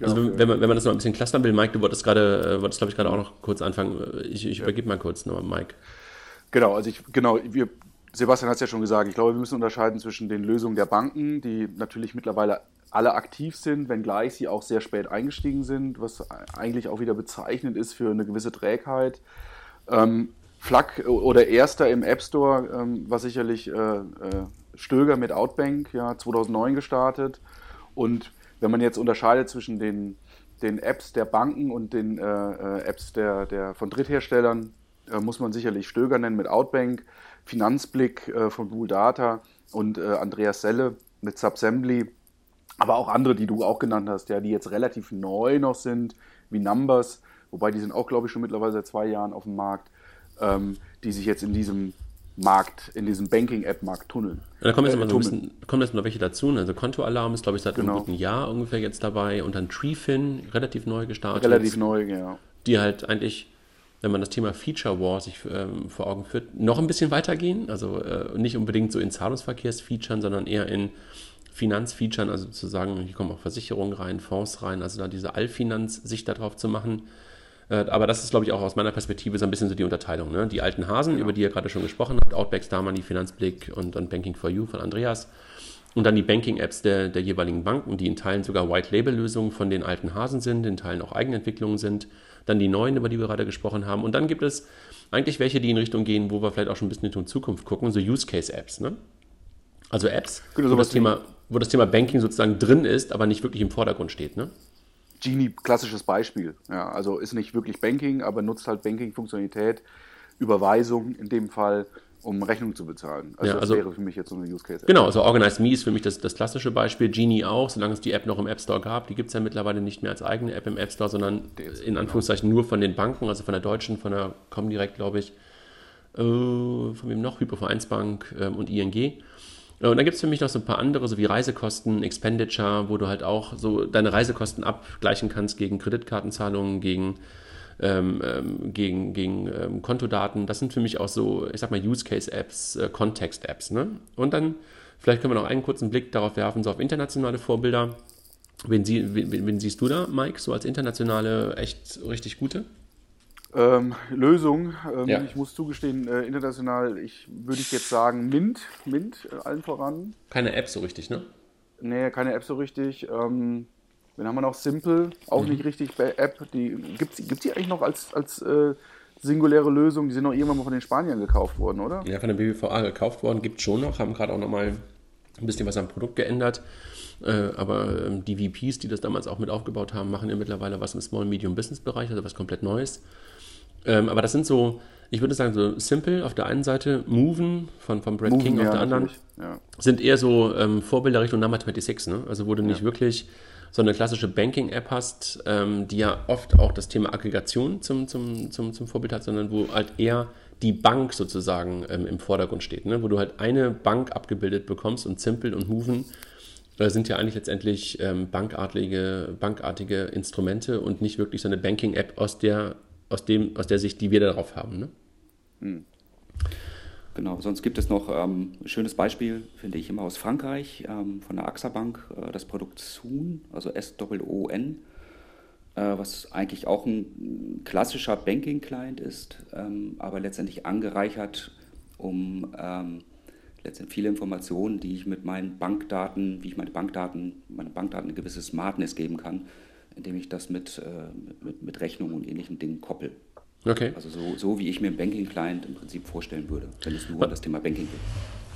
S1: Also wenn, wenn, man, wenn man das noch ein bisschen clustern will, Mike, du wolltest gerade, äh, wolltest glaube ich gerade auch noch kurz anfangen. Ich, ich ja. übergebe mal kurz noch, Mike.
S3: Genau, also ich, genau, wir, Sebastian hat es ja schon gesagt, ich glaube, wir müssen unterscheiden zwischen den Lösungen der Banken, die natürlich mittlerweile alle aktiv sind, wenngleich sie auch sehr spät eingestiegen sind, was eigentlich auch wieder bezeichnend ist für eine gewisse Trägheit. Ähm, Flak oder erster im App Store ähm, war sicherlich äh, äh, Stöger mit Outbank, ja, 2009 gestartet. Und wenn man jetzt unterscheidet zwischen den, den Apps der Banken und den äh, äh Apps der, der, von Drittherstellern, äh, muss man sicherlich Stöger nennen mit Outbank, Finanzblick äh, von Google Data und Andreas Selle mit Subsembly aber auch andere, die du auch genannt hast, ja, die jetzt relativ neu noch sind, wie Numbers, wobei die sind auch, glaube ich, schon mittlerweile seit zwei Jahren auf dem Markt, ähm, die sich jetzt in diesem Markt, in diesem Banking-App-Markt tunneln.
S1: Ja, da kommen jetzt, äh, mal so ein bisschen, kommen jetzt noch welche dazu. Also Kontoalarm ist, glaube ich, seit genau. einem guten Jahr ungefähr jetzt dabei und dann TreeFin, relativ neu gestartet.
S3: Relativ neu, ja.
S1: Die halt eigentlich, wenn man das Thema Feature War sich ähm, vor Augen führt, noch ein bisschen weitergehen. Also äh, nicht unbedingt so in Zahlungsverkehrsfeaturen, sondern eher in Finanzfeaturen, also zu sagen, hier kommen auch Versicherungen rein, Fonds rein, also da diese Allfinanz-Sicht darauf zu machen. Äh, aber das ist, glaube ich, auch aus meiner Perspektive so ein bisschen so die Unterteilung. Ne? Die alten Hasen, genau. über die ihr gerade schon gesprochen habt, Outback, Starmoney, Finanzblick und dann Banking for You von Andreas. Und dann die Banking-Apps der, der jeweiligen Banken, die in Teilen sogar White-Label-Lösungen von den alten Hasen sind, in Teilen auch Eigenentwicklungen sind. Dann die neuen, über die wir gerade gesprochen haben. Und dann gibt es eigentlich welche, die in Richtung gehen, wo wir vielleicht auch schon ein bisschen in die Zukunft gucken, so Use-Case-Apps. Ne? Also Apps, genau, wo das Thema wo das Thema Banking sozusagen drin ist, aber nicht wirklich im Vordergrund steht, ne?
S3: Genie, klassisches Beispiel. Ja, also ist nicht wirklich Banking, aber nutzt halt Banking-Funktionalität, Überweisung in dem Fall, um Rechnung zu bezahlen.
S1: Also, ja, also das wäre für mich jetzt so eine Use Case. Genau, also Organize Me ist für mich das, das klassische Beispiel. Genie auch, solange es die App noch im App Store gab. Die gibt es ja mittlerweile nicht mehr als eigene App im App Store, sondern in Anführungszeichen nur von den Banken, also von der deutschen, von der Comdirect, glaube ich. Äh, von wem noch? Hypovereinsbank ähm, und ING. Und dann gibt es für mich noch so ein paar andere, so wie Reisekosten, Expenditure, wo du halt auch so deine Reisekosten abgleichen kannst gegen Kreditkartenzahlungen, gegen, ähm, ähm, gegen, gegen ähm, Kontodaten. Das sind für mich auch so, ich sag mal, Use-Case-Apps, äh, Context-Apps. Ne? Und dann, vielleicht können wir noch einen kurzen Blick darauf werfen, so auf internationale Vorbilder. Wen, sie, wen, wen siehst du da, Mike, so als internationale, echt richtig gute?
S3: Ähm, Lösung. Ähm, ja. Ich muss zugestehen, äh, international, ich würde ich jetzt sagen, Mint, Mint äh, allen voran.
S1: Keine App so richtig, ne?
S3: Nee, keine App so richtig. Ähm, dann haben wir noch Simple, auch mhm. nicht richtig bei App. gibt es die eigentlich noch als, als äh, singuläre Lösung? Die sind noch irgendwann mal von den Spaniern gekauft worden, oder?
S1: Ja, von der BBVA gekauft worden, gibt es schon noch, haben gerade auch nochmal ein bisschen was am Produkt geändert. Äh, aber ähm, die VPs, die das damals auch mit aufgebaut haben, machen ja mittlerweile was im Small-Medium-Business-Bereich, also was komplett Neues. Ähm, aber das sind so, ich würde sagen, so Simple auf der einen Seite, Moven von, von Brad Moven, King auf ja, der anderen, ja. sind eher so ähm, Vorbilder Richtung Number 26, ne? Also wo du nicht wirklich so eine klassische Banking-App hast, ähm, die ja oft auch das Thema Aggregation zum, zum, zum, zum Vorbild hat, sondern wo halt eher die Bank sozusagen ähm, im Vordergrund steht, ne? wo du halt eine Bank abgebildet bekommst und Simple und Moven äh, sind ja eigentlich letztendlich ähm, bankartige, bankartige Instrumente und nicht wirklich so eine Banking-App aus der aus, dem, aus der Sicht, die wir darauf haben. Ne? Hm.
S4: Genau, sonst gibt es noch ähm, ein schönes Beispiel, finde ich immer aus Frankreich, ähm, von der AXA Bank, äh, das Produkt Soon, also S-O-O-N, äh, was eigentlich auch ein klassischer Banking-Client ist, ähm, aber letztendlich angereichert um ähm, letztendlich viele Informationen, die ich mit meinen Bankdaten, wie ich meine Bankdaten, meine Bankdaten eine gewisse Smartness geben kann, indem ich das mit, äh, mit, mit Rechnungen und ähnlichen Dingen koppel. Okay. Also so, so wie ich mir einen Banking-Client im Prinzip vorstellen würde, wenn es nur um das Thema Banking geht.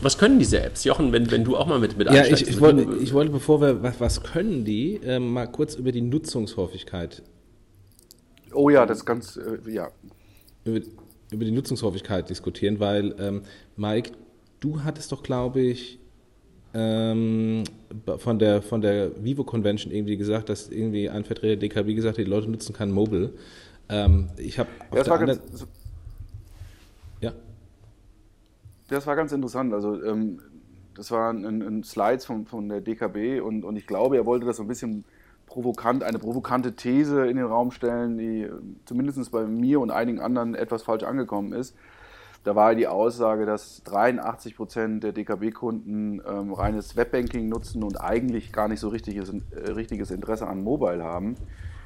S1: Was können diese Apps? Jochen, wenn, wenn du auch mal mit, mit
S2: Ja, ich, ich, wollte, ich wollte, bevor wir, was, was können die, äh, mal kurz über die Nutzungshäufigkeit.
S3: Oh ja, das ist ganz, äh, ja.
S2: Über, über, die Nutzungshäufigkeit diskutieren, weil, ähm, Mike, du hattest doch, glaube ich, ähm, von der, von der Vivo Convention irgendwie gesagt, dass irgendwie ein Vertreter der DKB gesagt hat, die Leute nutzen kein Mobile. Ähm, ich habe
S3: ja, das war ganz, ja. Das war ganz interessant. Also ähm, das waren ein, ein Slides von, von der DKB und, und ich glaube, er wollte das so ein bisschen provokant, eine provokante These in den Raum stellen, die zumindest bei mir und einigen anderen etwas falsch angekommen ist. Da war die Aussage, dass 83 Prozent der DKB-Kunden ähm, reines Webbanking nutzen und eigentlich gar nicht so richtiges, äh, richtiges Interesse an Mobile haben.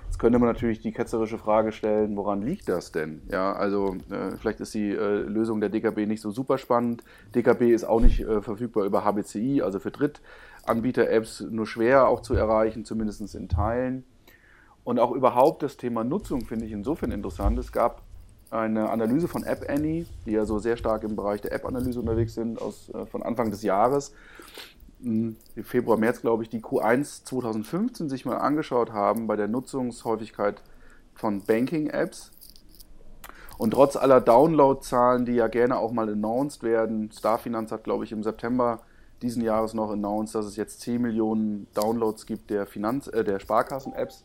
S3: Jetzt könnte man natürlich die ketzerische Frage stellen, woran liegt das denn? Ja, also äh, vielleicht ist die äh, Lösung der DKB nicht so super spannend. DKB ist auch nicht äh, verfügbar über HBCI, also für Drittanbieter-Apps nur schwer auch zu erreichen, zumindest in Teilen. Und auch überhaupt das Thema Nutzung finde ich insofern interessant. Es gab eine Analyse von App Annie, die ja so sehr stark im Bereich der App-Analyse unterwegs sind, aus, äh, von Anfang des Jahres, im Februar, März, glaube ich, die Q1 2015 sich mal angeschaut haben bei der Nutzungshäufigkeit von Banking-Apps. Und trotz aller Download-Zahlen, die ja gerne auch mal announced werden, Starfinanz hat, glaube ich, im September diesen Jahres noch announced, dass es jetzt 10 Millionen Downloads gibt der, äh, der Sparkassen-Apps,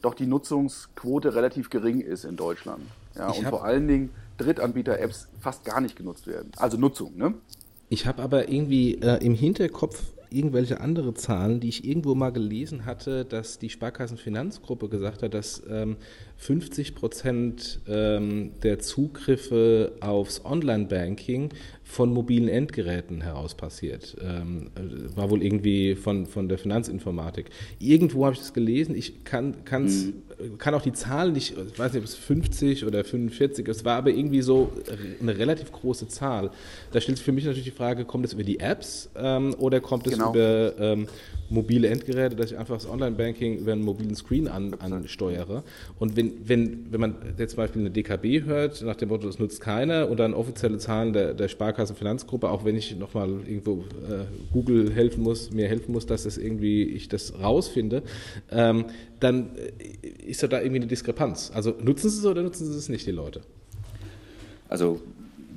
S3: doch die Nutzungsquote relativ gering ist in Deutschland. Ja, und vor allen Dingen Drittanbieter-Apps fast gar nicht genutzt werden. Also Nutzung, ne?
S2: Ich habe aber irgendwie äh, im Hinterkopf irgendwelche andere Zahlen, die ich irgendwo mal gelesen hatte, dass die Sparkassenfinanzgruppe gesagt hat, dass ähm, 50 Prozent ähm, der Zugriffe aufs Online-Banking von mobilen Endgeräten heraus passiert. Ähm, äh, war wohl irgendwie von, von der Finanzinformatik. Irgendwo habe ich das gelesen. Ich kann, mhm. Kann auch die Zahl nicht, ich weiß nicht, ob es 50 oder 45, es war aber irgendwie so eine relativ große Zahl. Da stellt sich für mich natürlich die Frage, kommt es über die Apps ähm, oder kommt es genau. über ähm, mobile Endgeräte, dass ich einfach das Online-Banking über einen mobilen Screen an, ansteuere. Und wenn, wenn, wenn man jetzt zum Beispiel eine DKB hört, nach dem Motto, das nutzt keiner, und dann offizielle Zahlen der, der Sparkassenfinanzgruppe, auch wenn ich nochmal irgendwo äh, Google helfen muss, mir helfen muss, dass das irgendwie ich das rausfinde, ähm, dann äh, ist da irgendwie eine Diskrepanz. Also nutzen sie es oder nutzen sie es nicht, die Leute?
S4: Also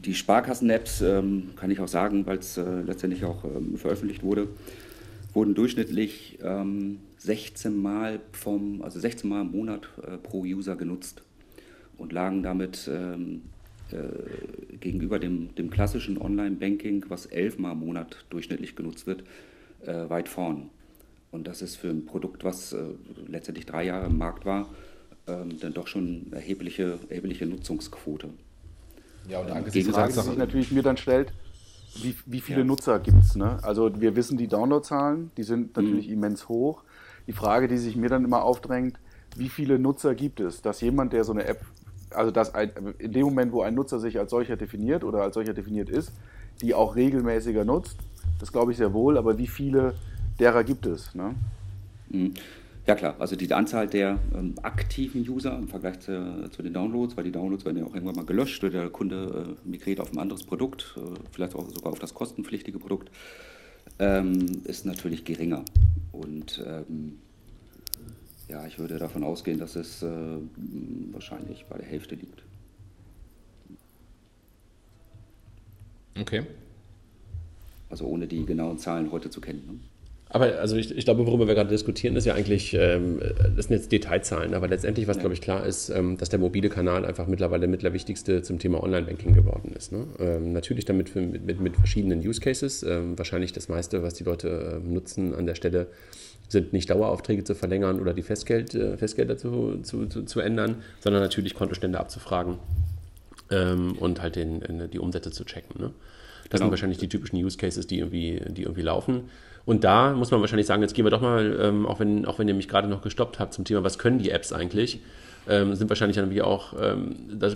S4: die Sparkassen-Apps, ähm, kann ich auch sagen, weil es äh, letztendlich auch ähm, veröffentlicht wurde, wurden durchschnittlich ähm, 16 Mal vom, also 16 Mal im Monat äh, pro User genutzt und lagen damit ähm, äh, gegenüber dem, dem klassischen Online-Banking, was 11 Mal im Monat durchschnittlich genutzt wird, äh, weit vorn. Und das ist für ein Produkt, was äh, letztendlich drei Jahre im Markt war, ähm, dann doch schon erhebliche, erhebliche Nutzungsquote.
S3: Ja, und angesichts der Frage, die sich natürlich mir dann stellt, wie, wie viele ja. Nutzer gibt es? Ne? Also wir wissen die Downloadzahlen, die sind natürlich mhm. immens hoch. Die Frage, die sich mir dann immer aufdrängt, wie viele Nutzer gibt es? Dass jemand, der so eine App, also dass ein, in dem Moment, wo ein Nutzer sich als solcher definiert oder als solcher definiert ist, die auch regelmäßiger nutzt, das glaube ich sehr wohl, aber wie viele derer gibt es? Ne?
S4: Mhm. Ja klar, also die Anzahl der ähm, aktiven User im Vergleich zu, zu, den Downloads, weil die Downloads werden ja auch irgendwann mal gelöscht oder der Kunde äh, migriert auf ein anderes Produkt, äh, vielleicht auch sogar auf das kostenpflichtige Produkt, ähm, ist natürlich geringer. Und ähm, ja, ich würde davon ausgehen, dass es äh, wahrscheinlich bei der Hälfte liegt.
S2: Okay.
S4: Also ohne die genauen Zahlen heute zu kennen. Ne?
S1: Aber also ich, ich, glaube, worüber wir gerade diskutieren, ist ja eigentlich, ähm, das sind jetzt Detailzahlen, aber letztendlich, was ja. glaube ich klar ist, ähm, dass der mobile Kanal einfach mittlerweile mit der wichtigste zum Thema Online-Banking geworden ist. Ne? Ähm, natürlich damit für, mit, mit, mit, verschiedenen Use Cases. Ähm, wahrscheinlich das meiste, was die Leute äh, nutzen an der Stelle, sind nicht Daueraufträge zu verlängern oder die Festgeld, äh, Festgelder zu, zu, zu, zu, ändern, sondern natürlich Kontostände abzufragen ähm, und halt den, die Umsätze zu checken. Ne? Das genau. sind wahrscheinlich die typischen Use Cases, die irgendwie, die irgendwie laufen. Und da muss man wahrscheinlich sagen, jetzt gehen wir doch mal, ähm, auch, wenn, auch wenn ihr mich gerade noch gestoppt habt zum Thema, was können die Apps eigentlich, ähm, sind wahrscheinlich dann wie auch, ähm, da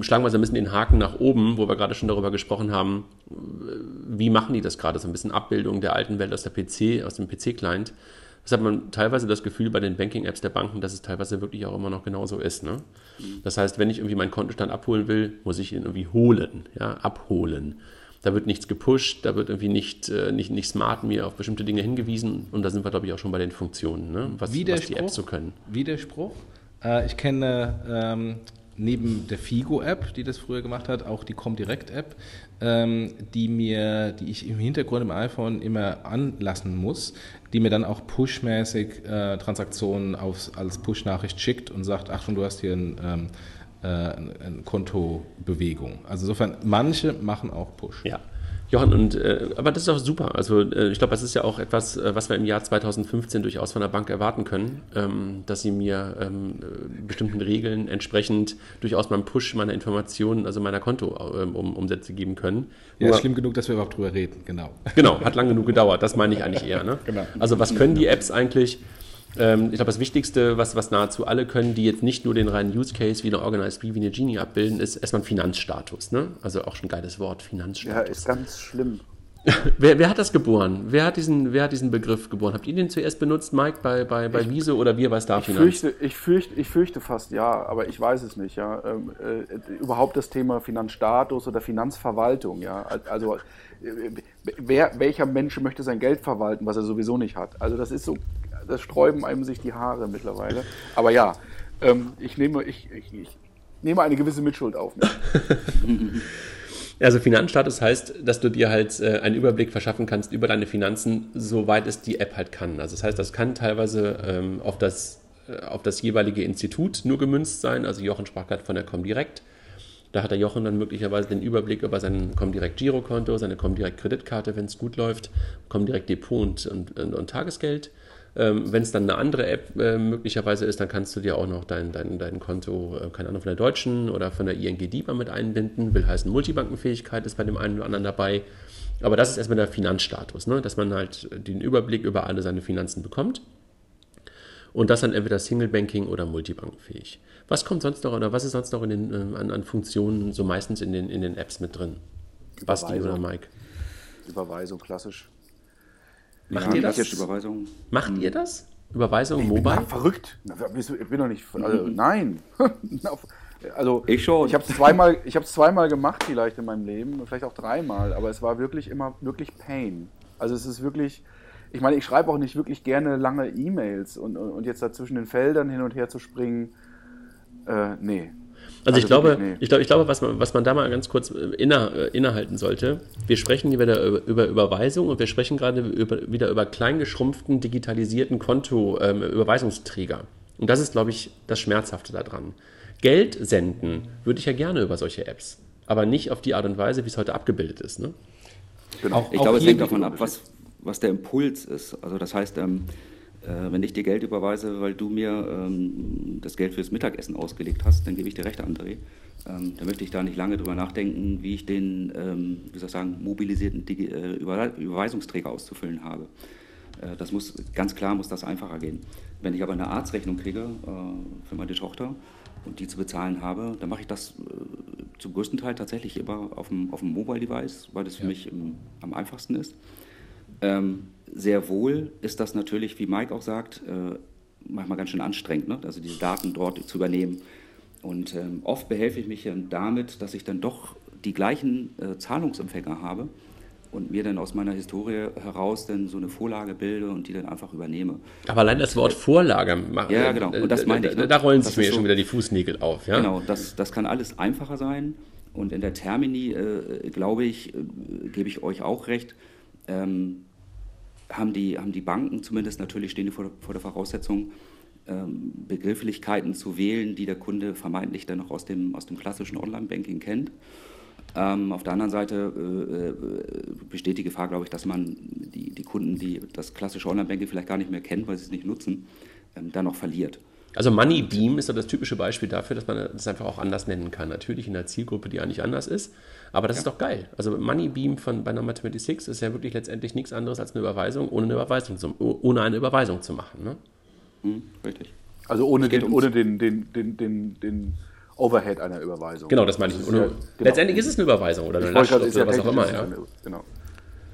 S1: schlagen wir so ein bisschen den Haken nach oben, wo wir gerade schon darüber gesprochen haben, wie machen die das gerade, so ein bisschen Abbildung der alten Welt aus der PC, aus dem PC-Client. Das hat man teilweise das Gefühl bei den Banking-Apps der Banken, dass es teilweise wirklich auch immer noch genauso ist. Ne? Das heißt, wenn ich irgendwie meinen Kontostand abholen will, muss ich ihn irgendwie holen, ja, abholen da wird nichts gepusht, da wird irgendwie nicht, äh, nicht, nicht smart mir auf bestimmte Dinge hingewiesen und da sind wir, glaube ich, auch schon bei den Funktionen, ne? was, was die Apps so können.
S2: Widerspruch. Äh, ich kenne ähm, neben der Figo-App, die das früher gemacht hat, auch die Comdirect-App, ähm, die mir, die ich im Hintergrund im iPhone immer anlassen muss, die mir dann auch pushmäßig äh, Transaktionen aufs, als Push-Nachricht schickt und sagt, Achtung, du hast hier ein ähm, äh, eine Kontobewegung. Also insofern, manche machen auch Push.
S1: Ja. Johann, und, äh, aber das ist auch super. Also äh, ich glaube, das ist ja auch etwas, äh, was wir im Jahr 2015 durchaus von der Bank erwarten können, ähm, dass sie mir ähm, äh, bestimmten Regeln entsprechend durchaus beim Push meiner Informationen, also meiner Kontoumsätze ähm, geben können.
S2: Ja, Nur, ist schlimm genug, dass wir überhaupt drüber reden, genau.
S1: Genau, hat lang genug gedauert, das meine ich eigentlich eher. Ne? Genau. Also was können die Apps eigentlich? Ähm, ich glaube, das Wichtigste, was, was nahezu alle können, die jetzt nicht nur den reinen Use Case wie eine Organized Bee, wie eine Genie abbilden, ist erstmal ein Finanzstatus. Ne? Also auch schon ein geiles Wort, Finanzstatus.
S3: Ja, ist ganz schlimm.
S1: wer, wer, hat das geboren? Wer hat, diesen, wer hat diesen Begriff geboren? Habt ihr den zuerst benutzt, Mike, bei, bei, bei Wiese oder wir bei Starfinanz?
S3: Ich fürchte, ich, fürchte, ich fürchte fast ja, aber ich weiß es nicht. Ja. Ähm, äh, überhaupt das Thema Finanzstatus oder Finanzverwaltung. Ja. Also äh, wer, welcher Mensch möchte sein Geld verwalten, was er sowieso nicht hat? Also das ist so das sträuben einem sich die Haare mittlerweile. Aber ja, ähm, ich, nehme, ich, ich, ich, nehme eine gewisse Mitschuld auf.
S1: Also Finanzstatus heißt, dass du dir halt äh, einen Überblick verschaffen kannst über deine Finanzen, soweit es die App halt kann. Also das heißt, das kann teilweise ähm, auf, das, äh, auf das jeweilige Institut nur gemünzt sein. Also Jochen sprach gerade von der Comdirect. Da hat der Jochen dann möglicherweise den Überblick über sein Comdirect Girokonto, seine Comdirect Kreditkarte, wenn es gut läuft, Comdirect Depot und, und, und Tagesgeld. Ähm, Wenn es dann eine andere App äh, möglicherweise ist, dann kannst du dir auch noch dein, dein, dein Konto, äh, keine Ahnung, von der Deutschen oder von der ING DIBA mit einbinden. Will heißen, Multibankenfähigkeit ist bei dem einen oder anderen dabei. Aber das ist erstmal der Finanzstatus, ne? dass man halt den Überblick über alle seine Finanzen bekommt. Und das dann entweder Single Banking oder Multibankenfähig. Was kommt sonst noch oder was ist sonst noch in den, äh, an, an, Funktionen so meistens in den, in den Apps mit drin? Basti oder Mike?
S3: Überweisung, klassisch.
S1: Macht ja, ihr das? Überweisung. Macht ihr das? Überweisung ich mobile?
S3: Bin verrückt. Ich bin doch nicht. Also, mhm. Nein. also
S1: ich schon.
S3: Ich habe es zweimal, zweimal gemacht vielleicht in meinem Leben, vielleicht auch dreimal, aber es war wirklich immer wirklich Pain. Also es ist wirklich. Ich meine, ich schreibe auch nicht wirklich gerne lange E-Mails und, und jetzt da zwischen den Feldern hin und her zu springen. Äh, nee,
S1: also, ich, glaube, nee. ich glaube, ich glaube, was man, was man da mal ganz kurz äh, inne, äh, innehalten sollte, wir sprechen hier wieder über Überweisung und wir sprechen gerade über, wieder über kleingeschrumpften, digitalisierten Konto-Überweisungsträger. Ähm, und das ist, glaube ich, das Schmerzhafte daran. Geld senden würde ich ja gerne über solche Apps, aber nicht auf die Art und Weise, wie es heute abgebildet ist. Ne?
S4: Genau. Auch, ich glaube, es hängt davon ab, was, was der Impuls ist. Also das heißt, ähm, äh, wenn ich dir Geld überweise, weil du mir ähm, das Geld fürs Mittagessen ausgelegt hast, dann gebe ich dir recht, André. Ähm, da möchte ich da nicht lange drüber nachdenken, wie ich den, ähm, wie soll ich sagen, mobilisierten Digi äh, Über Überweisungsträger auszufüllen habe. Äh, das muss, ganz klar muss das einfacher gehen. Wenn ich aber eine Arztrechnung kriege äh, für meine Tochter und die zu bezahlen habe, dann mache ich das äh, zum größten Teil tatsächlich immer auf dem, auf dem Mobile-Device, weil das für ja. mich im, am einfachsten ist. Ähm, sehr wohl ist das natürlich, wie Mike auch sagt, äh, manchmal ganz schön anstrengend, ne? also diese Daten dort zu übernehmen. Und ähm, oft behelfe ich mich damit, dass ich dann doch die gleichen äh, Zahlungsempfänger habe und mir dann aus meiner Historie heraus dann so eine Vorlage bilde und die dann einfach übernehme.
S1: Aber allein das Wort Vorlage machen.
S4: Ja, genau. Und das meine ich.
S1: Ne? Da rollen sich mir so, schon wieder die Fußnägel auf. Ja?
S4: Genau, das, das kann alles einfacher sein. Und in der Termini, äh, glaube ich, äh, gebe ich euch auch recht, ähm, haben die, haben die Banken zumindest natürlich stehen vor, vor der Voraussetzung, ähm, Begrifflichkeiten zu wählen, die der Kunde vermeintlich dann noch aus dem, aus dem klassischen Online-Banking kennt. Ähm, auf der anderen Seite äh, äh, besteht die Gefahr, glaube ich, dass man die, die Kunden, die das klassische Online-Banking vielleicht gar nicht mehr kennen, weil sie es nicht nutzen, ähm, dann noch verliert.
S1: Also Moneybeam ist ja das typische Beispiel dafür, dass man das einfach auch anders nennen kann. Natürlich in einer Zielgruppe, die eigentlich anders ist. Aber das ja. ist doch geil. Also Moneybeam von bei Number 26 ist ja wirklich letztendlich nichts anderes als eine Überweisung, ohne eine Überweisung zu, ohne eine Überweisung zu machen. Ne?
S3: Hm, richtig. Also ohne, den, ohne den, den, den, den, den Overhead einer Überweisung.
S1: Genau, das meine ich. Ja, genau. Letztendlich ist es eine Überweisung oder eine Lastschrift oder was auch immer. Ja.
S2: Genau.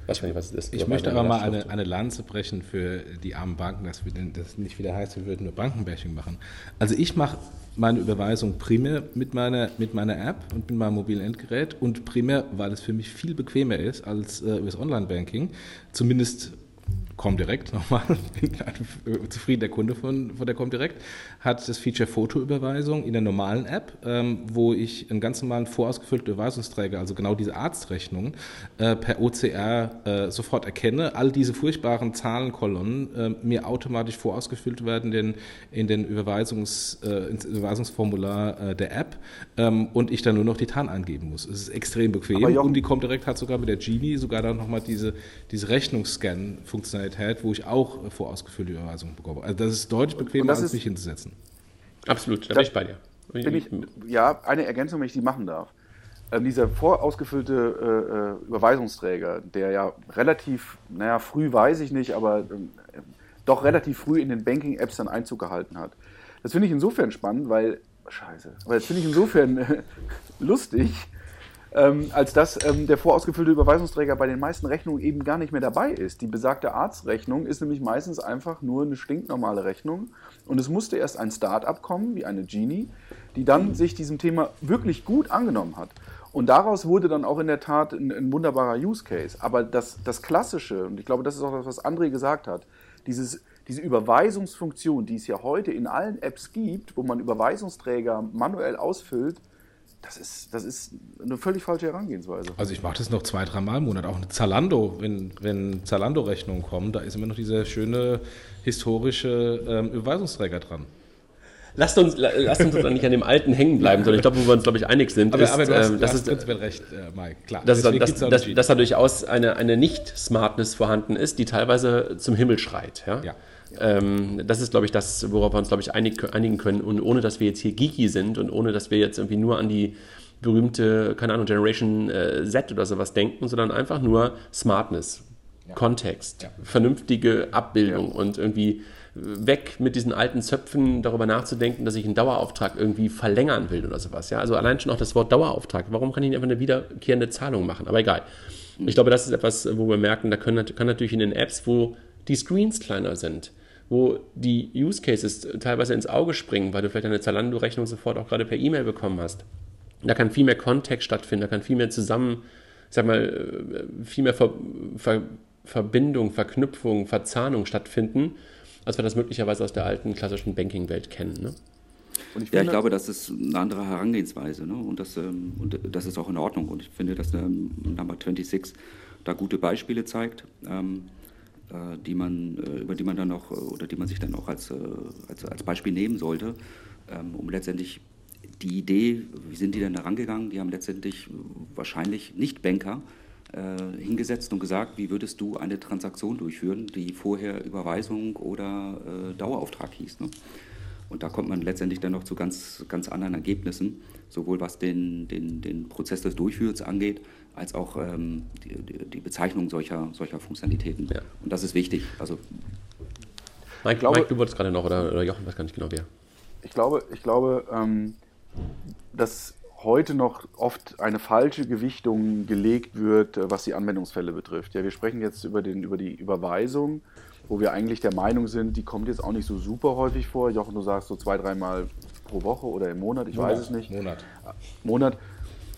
S2: Weiß nicht, was das ist. Ich möchte aber mal eine, eine Lanze brechen für die armen Banken, dass wir das nicht wieder heißt, wir würden nur Bankenbashing machen. Also ich mache meine Überweisung primär mit meiner, mit meiner App und mit meinem mobilen Endgerät und primär, weil es für mich viel bequemer ist als äh, über das Online-Banking, zumindest Comdirect nochmal, bin ein zufriedener Kunde von, von der Comdirect, hat das Feature Fotoüberweisung in der normalen App, ähm, wo ich einen ganz normalen vorausgefüllten Überweisungsträger, also genau diese Arztrechnung, äh, per OCR äh, sofort erkenne, all diese furchtbaren Zahlenkolonnen äh, mir automatisch vorausgefüllt werden in, in den Überweisungs, äh, ins Überweisungsformular äh, der App ähm, und ich dann nur noch die TAN eingeben muss. Es ist extrem bequem und die Comdirect hat sogar mit der Genie sogar dann nochmal diese, diese Rechnungsscan-Funktionalität, wo ich auch vorausgefüllte Überweisungen bekomme. Also das ist deutlich bequemer, als mich hinzusetzen.
S1: Absolut, da bin ich bei dir.
S3: Bin ich, ja, eine Ergänzung, wenn ich die machen darf. Ähm, dieser vorausgefüllte äh, äh, Überweisungsträger, der ja relativ, naja, früh weiß ich nicht, aber ähm, doch relativ früh in den Banking-Apps dann Einzug gehalten hat. Das finde ich insofern spannend, weil, scheiße, aber das finde ich insofern äh, lustig, ähm, als dass ähm, der vorausgefüllte Überweisungsträger bei den meisten Rechnungen eben gar nicht mehr dabei ist. Die besagte Arztrechnung ist nämlich meistens einfach nur eine stinknormale Rechnung und es musste erst ein Start-up kommen, wie eine Genie, die dann sich diesem Thema wirklich gut angenommen hat. Und daraus wurde dann auch in der Tat ein, ein wunderbarer Use Case. Aber das, das Klassische, und ich glaube, das ist auch das, was André gesagt hat, dieses, diese Überweisungsfunktion, die es ja heute in allen Apps gibt, wo man Überweisungsträger manuell ausfüllt, das ist, das ist eine völlig falsche Herangehensweise.
S2: Also ich mache das noch zwei, dreimal im Monat. Auch eine Zalando, wenn, wenn Zalando-Rechnungen kommen, da ist immer noch dieser schöne historische ähm, Überweisungsträger dran.
S1: Lasst uns, lasst uns nicht an dem Alten hängen bleiben, sondern ich glaube, wo wir uns, glaube ich, einig sind,
S2: aber,
S1: ist,
S2: aber du hast,
S1: ähm, das
S2: hast
S1: ist,
S2: recht, äh, Mike, klar.
S1: dass, dass, dass, dass, dass da durchaus eine, eine Nicht-Smartness vorhanden ist, die teilweise zum Himmel schreit. Ja? ja. Ähm, das ist, glaube ich, das, worauf wir uns, glaube ich, einig, einigen können. Und ohne, dass wir jetzt hier geeky sind und ohne, dass wir jetzt irgendwie nur an die berühmte, keine Ahnung, Generation äh, Z oder sowas denken, sondern einfach nur Smartness, ja. Kontext, ja. vernünftige Abbildung ja. und irgendwie weg mit diesen alten Zöpfen darüber nachzudenken, dass ich einen Dauerauftrag irgendwie verlängern will oder sowas. Ja? Also allein schon auch das Wort Dauerauftrag. Warum kann ich nicht einfach eine wiederkehrende Zahlung machen? Aber egal. Ich glaube, das ist etwas, wo wir merken, da können, kann natürlich in den Apps, wo die Screens kleiner sind, wo die Use Cases teilweise ins Auge springen, weil du vielleicht eine Zalando-Rechnung sofort auch gerade per E-Mail bekommen hast. Da kann viel mehr Kontext stattfinden, da kann viel mehr zusammen, sag mal, äh, viel mehr Ver Ver Verbindung, Verknüpfung, Verzahnung stattfinden, als wir das möglicherweise aus der alten klassischen Banking-Welt kennen. Ne?
S4: Ich ja, ich glaube, das ist eine andere Herangehensweise ne? und, das, ähm, und das ist auch in Ordnung. Und ich finde, dass ähm, Number 26 da gute Beispiele zeigt. Ähm, äh, die man, äh, über die man dann auch oder die man sich dann auch als, äh, als, als Beispiel nehmen sollte, ähm, um letztendlich die Idee, wie sind die denn da rangegangen? Die haben letztendlich wahrscheinlich nicht Banker äh, hingesetzt und gesagt, wie würdest du eine Transaktion durchführen, die vorher Überweisung oder äh, Dauerauftrag hieß. Ne? Und da kommt man letztendlich dann noch zu ganz, ganz anderen Ergebnissen, sowohl was den, den, den Prozess des Durchführens angeht, als auch ähm, die, die, Bezeichnung solcher, solcher Funktionalitäten. Ja. Und das ist wichtig. Also,
S1: Mike, glaube, Mike du wolltest gerade noch, oder, oder Jochen, weiß gar nicht genau wer.
S3: Ich glaube, ich glaube ähm, dass heute noch oft eine falsche Gewichtung gelegt wird, äh, was die Anwendungsfälle betrifft. Ja, wir sprechen jetzt über, den, über die Überweisung, wo wir eigentlich der Meinung sind, die kommt jetzt auch nicht so super häufig vor. Jochen, du sagst so zwei, dreimal pro Woche oder im Monat, ich Monat, weiß es nicht.
S2: Monat.
S3: Monat.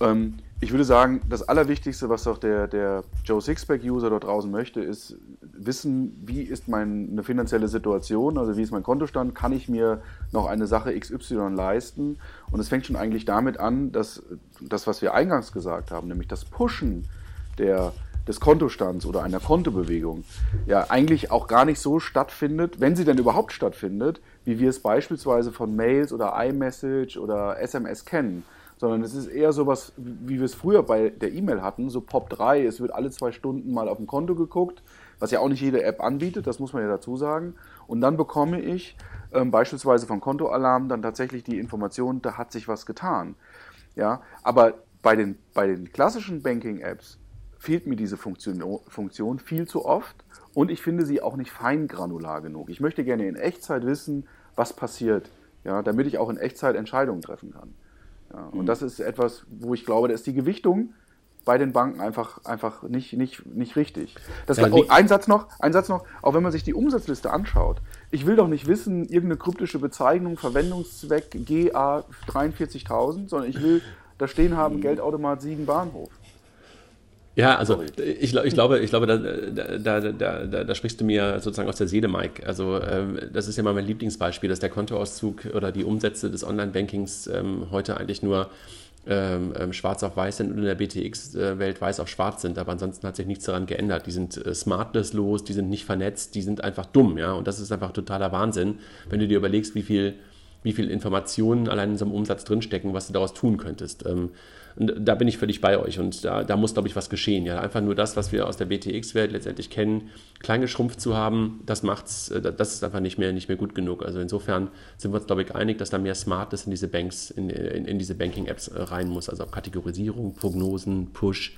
S3: Ähm, ich würde sagen, das Allerwichtigste, was doch der, der Joe Sixpack-User dort draußen möchte, ist wissen, wie ist meine finanzielle Situation, also wie ist mein Kontostand, kann ich mir noch eine Sache XY leisten? Und es fängt schon eigentlich damit an, dass das, was wir eingangs gesagt haben, nämlich das Pushen der, des Kontostands oder einer Kontobewegung, ja eigentlich auch gar nicht so stattfindet, wenn sie denn überhaupt stattfindet, wie wir es beispielsweise von Mails oder iMessage oder SMS kennen sondern es ist eher so was, wie wir es früher bei der E-Mail hatten, so Pop 3, es wird alle zwei Stunden mal auf dem Konto geguckt, was ja auch nicht jede App anbietet, das muss man ja dazu sagen. Und dann bekomme ich ähm, beispielsweise von Kontoalarm dann tatsächlich die Information, da hat sich was getan. Ja, aber bei den, bei den klassischen Banking-Apps fehlt mir diese Funktion, Funktion viel zu oft und ich finde sie auch nicht feingranular genug. Ich möchte gerne in Echtzeit wissen, was passiert, ja, damit ich auch in Echtzeit Entscheidungen treffen kann. Ja, und mhm. das ist etwas, wo ich glaube, da ist die Gewichtung bei den Banken einfach, einfach nicht, nicht, nicht richtig. Das, ja, oh, ein, Satz noch, ein Satz noch, auch wenn man sich die Umsatzliste anschaut. Ich will doch nicht wissen, irgendeine kryptische Bezeichnung, Verwendungszweck GA 43.000, sondern ich will da stehen haben, mhm. Geldautomat Siegen Bahnhof.
S1: Ja, also ich, ich, glaube, ich glaube, da, da, da, da, da sprichst du mir sozusagen aus der Seele, Mike. Also ähm, das ist ja mal mein Lieblingsbeispiel, dass der Kontoauszug oder die Umsätze des Online-Bankings ähm, heute eigentlich nur ähm, ähm schwarz auf weiß sind und in der BTX-Welt weiß auf schwarz sind. Aber ansonsten hat sich nichts daran geändert. Die sind äh, smartless-los, die sind nicht vernetzt, die sind einfach dumm. ja. Und das ist einfach totaler Wahnsinn, wenn du dir überlegst, wie viel, wie viel Informationen allein in so einem Umsatz drinstecken, was du daraus tun könntest. Ähm, und da bin ich völlig bei euch und da, da muss, glaube ich, was geschehen. Ja, einfach nur das, was wir aus der BTX-Welt letztendlich kennen, klein geschrumpft zu haben, das macht's, äh, das ist einfach nicht mehr, nicht mehr gut genug. Also insofern sind wir uns, glaube ich, einig, dass da mehr Smartes in diese Banks, in, in, in diese Banking-Apps äh, rein muss. Also auch Kategorisierung, Prognosen, Push,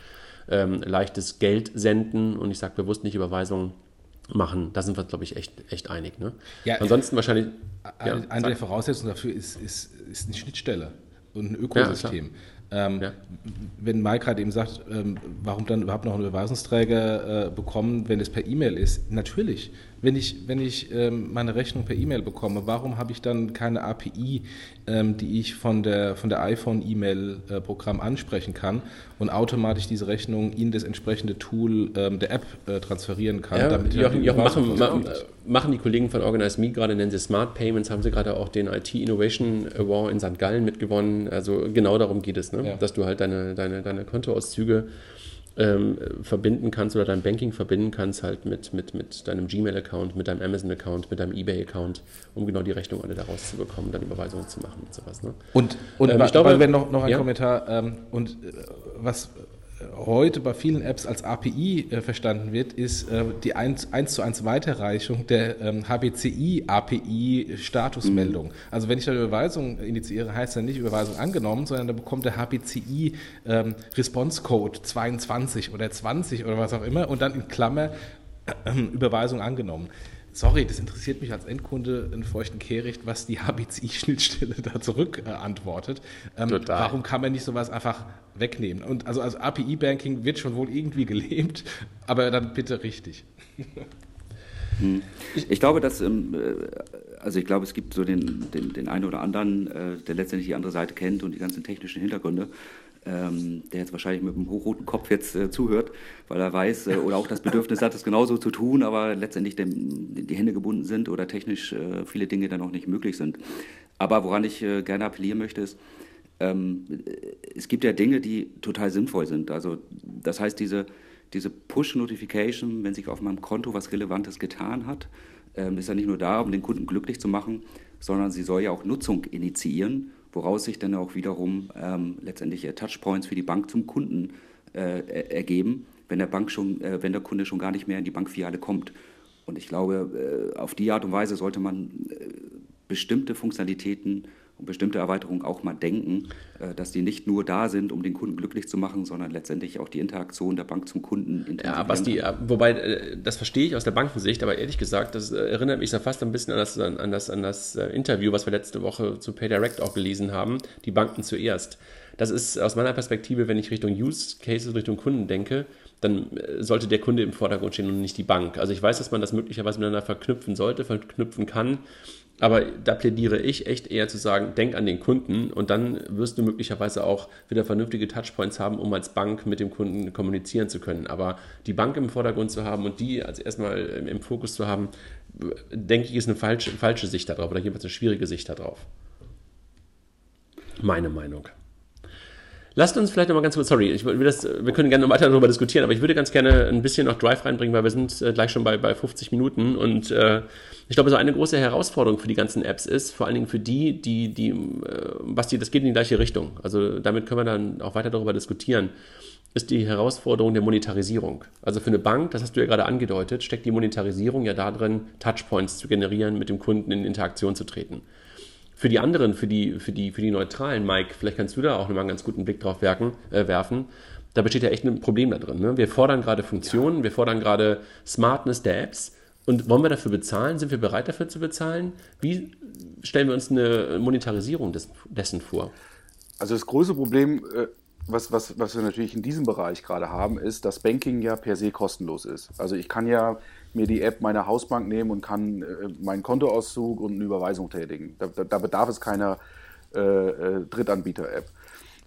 S1: ähm, leichtes Geld senden und ich sage bewusst nicht Überweisungen machen. Da sind wir, glaube ich, echt, echt einig. Ne?
S2: Ja, Ansonsten wahrscheinlich. Eine, ja, eine der Voraussetzungen dafür ist, ist, ist eine Schnittstelle und ein Ökosystem. Ja, ähm, ja. Wenn Mike gerade eben sagt, ähm, warum dann überhaupt noch einen Überweisungsträger äh, bekommen, wenn es per E-Mail ist? Natürlich. Wenn ich, wenn ich ähm, meine Rechnung per E-Mail bekomme, warum habe ich dann keine API, ähm, die ich von der, von der iPhone-E-Mail-Programm ansprechen kann und automatisch diese Rechnung in das entsprechende Tool ähm, der App äh, transferieren kann?
S1: Ja, damit Jochen, Jochen machen, ma, machen die Kollegen von Organize Me gerade, nennen sie Smart Payments, haben sie gerade auch den IT Innovation Award in St. Gallen mitgewonnen. Also genau darum geht es, ne? Ja. dass du halt deine, deine, deine Kontoauszüge ähm, verbinden kannst oder dein Banking verbinden kannst halt mit, mit, mit deinem Gmail-Account, mit deinem Amazon-Account, mit deinem Ebay-Account, um genau die Rechnung alle daraus zu bekommen, dann Überweisungen zu machen und sowas. Ne?
S2: Und, und ähm, ich glaube, wenn noch, noch ein ja? Kommentar ähm, und äh, was heute bei vielen Apps als API äh, verstanden wird, ist äh, die 1, 1 zu 1 Weiterreichung der ähm, HBCI-API-Statusmeldung. Mhm. Also wenn ich eine Überweisung initiiere, heißt das nicht Überweisung angenommen, sondern da bekommt der HBCI ähm, Response Code 22 oder 20 oder was auch immer und dann in Klammer äh, Überweisung angenommen sorry, das interessiert mich als Endkunde in feuchten Kehricht, was die HBCI-Schnittstelle da zurück äh, antwortet. Ähm, warum kann man nicht sowas einfach wegnehmen? Und also, also API-Banking wird schon wohl irgendwie gelebt, aber dann bitte richtig.
S4: Hm. Ich glaube, dass, ähm, äh, also ich glaube, es gibt so den, den, den einen oder anderen, äh, der letztendlich die andere Seite kennt und die ganzen technischen Hintergründe ähm, der jetzt wahrscheinlich mit einem hochroten Kopf jetzt äh, zuhört, weil er weiß oder auch das Bedürfnis hat, es genauso zu tun, aber letztendlich die Hände gebunden sind oder technisch viele Dinge dann auch nicht möglich sind. Aber woran ich gerne appellieren möchte, ist, ähm, es gibt ja Dinge, die total sinnvoll sind. Also das heißt, diese, diese Push-Notification, wenn sich auf meinem Konto was Relevantes getan hat, ähm, ist ja nicht nur da, um den Kunden glücklich zu machen, sondern sie soll ja auch Nutzung initiieren woraus sich dann auch wiederum ähm, letztendlich Touchpoints für die Bank zum Kunden äh, ergeben, wenn der, Bank schon, äh, wenn der Kunde schon gar nicht mehr in die Bankfiliale kommt. Und ich glaube, äh, auf die Art und Weise sollte man äh, bestimmte Funktionalitäten und bestimmte Erweiterungen auch mal denken, äh, dass die nicht nur da sind, um den Kunden glücklich zu machen, sondern letztendlich auch die Interaktion der Bank zum Kunden
S1: Ja, Basti, wobei, äh, das verstehe ich aus der Bankensicht, aber ehrlich gesagt, das äh, erinnert mich so fast ein bisschen an das, an das, an das Interview, was wir letzte Woche zu PayDirect auch gelesen haben, die Banken zuerst. Das ist aus meiner Perspektive, wenn ich Richtung Use Cases, Richtung Kunden denke, dann sollte der Kunde im Vordergrund stehen und nicht die Bank. Also ich weiß, dass man das möglicherweise miteinander verknüpfen sollte, verknüpfen kann, aber da plädiere ich echt eher zu sagen, denk an den Kunden und dann wirst du möglicherweise auch wieder vernünftige Touchpoints haben, um als Bank mit dem Kunden kommunizieren zu können. Aber die Bank im Vordergrund zu haben und die als erstmal im Fokus zu haben, denke ich, ist eine falsche, falsche Sicht darauf oder jedenfalls eine schwierige Sicht darauf. Meine Meinung. Lasst uns vielleicht nochmal ganz kurz, sorry, ich will das, wir können gerne noch weiter darüber diskutieren, aber ich würde ganz gerne ein bisschen noch Drive reinbringen, weil wir sind äh, gleich schon bei, bei 50 Minuten und äh, ich glaube, so eine große Herausforderung für die ganzen Apps ist, vor allen Dingen für die, die, die, äh, was die, das geht in die gleiche Richtung. Also damit können wir dann auch weiter darüber diskutieren ist die Herausforderung der Monetarisierung. Also für eine Bank, das hast du ja gerade angedeutet, steckt die Monetarisierung ja darin, Touchpoints zu generieren, mit dem Kunden in Interaktion zu treten. Für die anderen, für die, für die, für die neutralen, Mike, vielleicht kannst du da auch nochmal einen ganz guten Blick drauf werken, äh, werfen. Da besteht ja echt ein Problem da drin. Ne? Wir fordern gerade Funktionen, ja. wir fordern gerade Smartness der Apps. Und wollen wir dafür bezahlen? Sind wir bereit dafür zu bezahlen? Wie stellen wir uns eine Monetarisierung des, dessen vor?
S3: Also das große Problem, äh, was, was, was wir natürlich in diesem Bereich gerade haben, ist, dass Banking ja per se kostenlos ist. Also ich kann ja mir die App meiner Hausbank nehmen und kann äh, meinen Kontoauszug und eine Überweisung tätigen. Da, da, da bedarf es keiner äh, äh, Drittanbieter-App.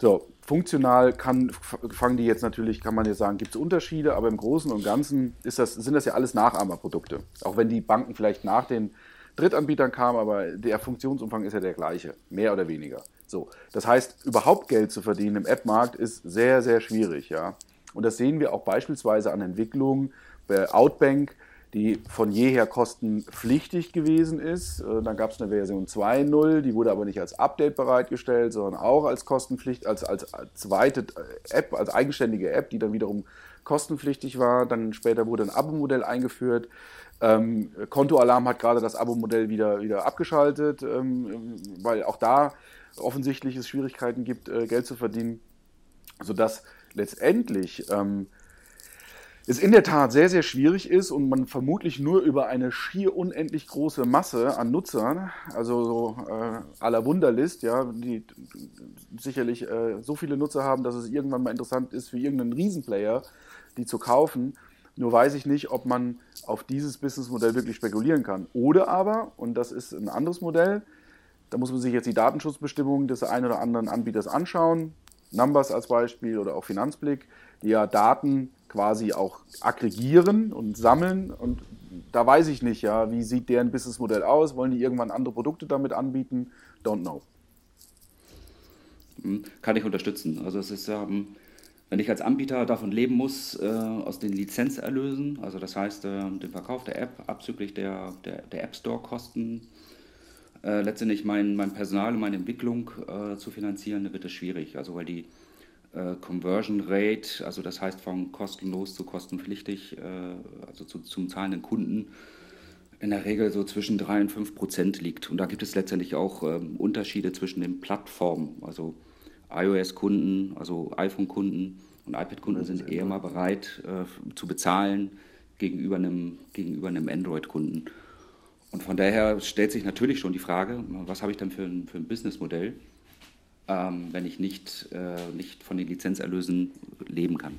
S3: So, funktional kann, fangen die jetzt natürlich, kann man jetzt sagen, gibt es Unterschiede, aber im Großen und Ganzen ist das, sind das ja alles Nachahmerprodukte. Auch wenn die Banken vielleicht nach den Drittanbietern kamen, aber der Funktionsumfang ist ja der gleiche, mehr oder weniger. So, das heißt, überhaupt Geld zu verdienen im App-Markt ist sehr, sehr schwierig, ja. Und das sehen wir auch beispielsweise an Entwicklungen bei Outbank, die von jeher kostenpflichtig gewesen ist. Äh, dann gab es eine Version 2.0, die wurde aber nicht als Update bereitgestellt, sondern auch als kostenpflichtig, als, als, zweite App, als eigenständige App, die dann wiederum kostenpflichtig war. Dann später wurde ein Abo-Modell eingeführt. Ähm, Kontoalarm hat gerade das Abo-Modell wieder, wieder abgeschaltet, ähm, weil auch da offensichtlich es Schwierigkeiten gibt, äh, Geld zu verdienen, sodass letztendlich ähm, es in der Tat sehr, sehr schwierig ist und man vermutlich nur über eine schier unendlich große Masse an Nutzern, also so äh, aller Wunderlist, ja, die sicherlich äh, so viele Nutzer haben, dass es irgendwann mal interessant ist für irgendeinen Riesenplayer, die zu kaufen. Nur weiß ich nicht, ob man auf dieses Businessmodell wirklich spekulieren kann. Oder aber, und das ist ein anderes Modell, da muss man sich jetzt die Datenschutzbestimmungen des einen oder anderen Anbieters anschauen. Numbers als Beispiel oder auch Finanzblick, die ja Daten quasi auch aggregieren und sammeln. Und da weiß ich nicht, ja, wie sieht deren Businessmodell aus? Wollen die irgendwann andere Produkte damit anbieten? Don't know.
S4: Hm, kann ich unterstützen. Also es ist ähm, wenn ich als Anbieter davon leben muss, äh, aus den Lizenzerlösen, also das heißt äh, den Verkauf der App abzüglich der, der, der App Store-Kosten, äh, letztendlich mein, mein Personal und meine Entwicklung zu finanzieren, dann wird es schwierig. Also weil die äh, Conversion Rate, also das heißt von kostenlos zu kostenpflichtig, äh, also zu, zum zahlenden Kunden, in der Regel so zwischen 3 und 5 Prozent liegt. Und da gibt es letztendlich auch ähm, Unterschiede zwischen den Plattformen. Also iOS-Kunden, also iPhone-Kunden und iPad-Kunden sind eher mal bereit äh, zu bezahlen gegenüber einem, gegenüber einem Android-Kunden. Und von daher stellt sich natürlich schon die Frage, was habe ich denn für ein, für ein Businessmodell? Ähm, wenn ich nicht, äh, nicht von den Lizenzerlösen leben kann.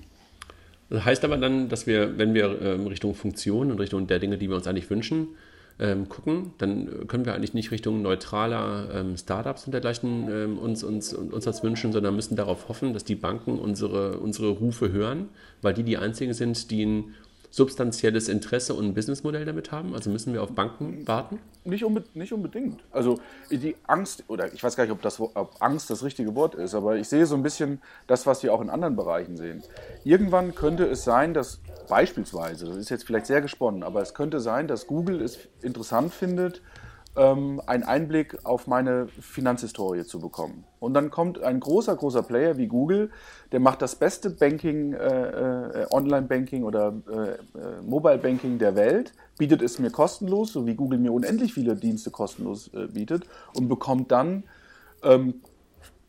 S1: Das heißt aber dann, dass wir, wenn wir ähm, Richtung Funktion und Richtung der Dinge, die wir uns eigentlich wünschen, ähm, gucken, dann können wir eigentlich nicht Richtung neutraler ähm, Startups und dergleichen ähm, uns, uns, uns das wünschen, sondern müssen darauf hoffen, dass die Banken unsere, unsere Rufe hören, weil die die einzigen sind, die ein substanzielles Interesse und ein Businessmodell damit haben? Also müssen wir auf Banken warten?
S3: Nicht, unbe nicht unbedingt. Also die Angst, oder ich weiß gar nicht, ob, das, ob Angst das richtige Wort ist, aber ich sehe so ein bisschen das, was wir auch in anderen Bereichen sehen. Irgendwann könnte es sein, dass beispielsweise, das ist jetzt vielleicht sehr gesponnen, aber es könnte sein, dass Google es interessant findet, ähm, einen Einblick auf meine Finanzhistorie zu bekommen. Und dann kommt ein großer, großer Player wie Google, der macht das beste Banking, äh, äh, Online-Banking oder äh, äh, Mobile-Banking der Welt, bietet es mir kostenlos, so wie Google mir unendlich viele Dienste kostenlos äh, bietet und bekommt dann ähm,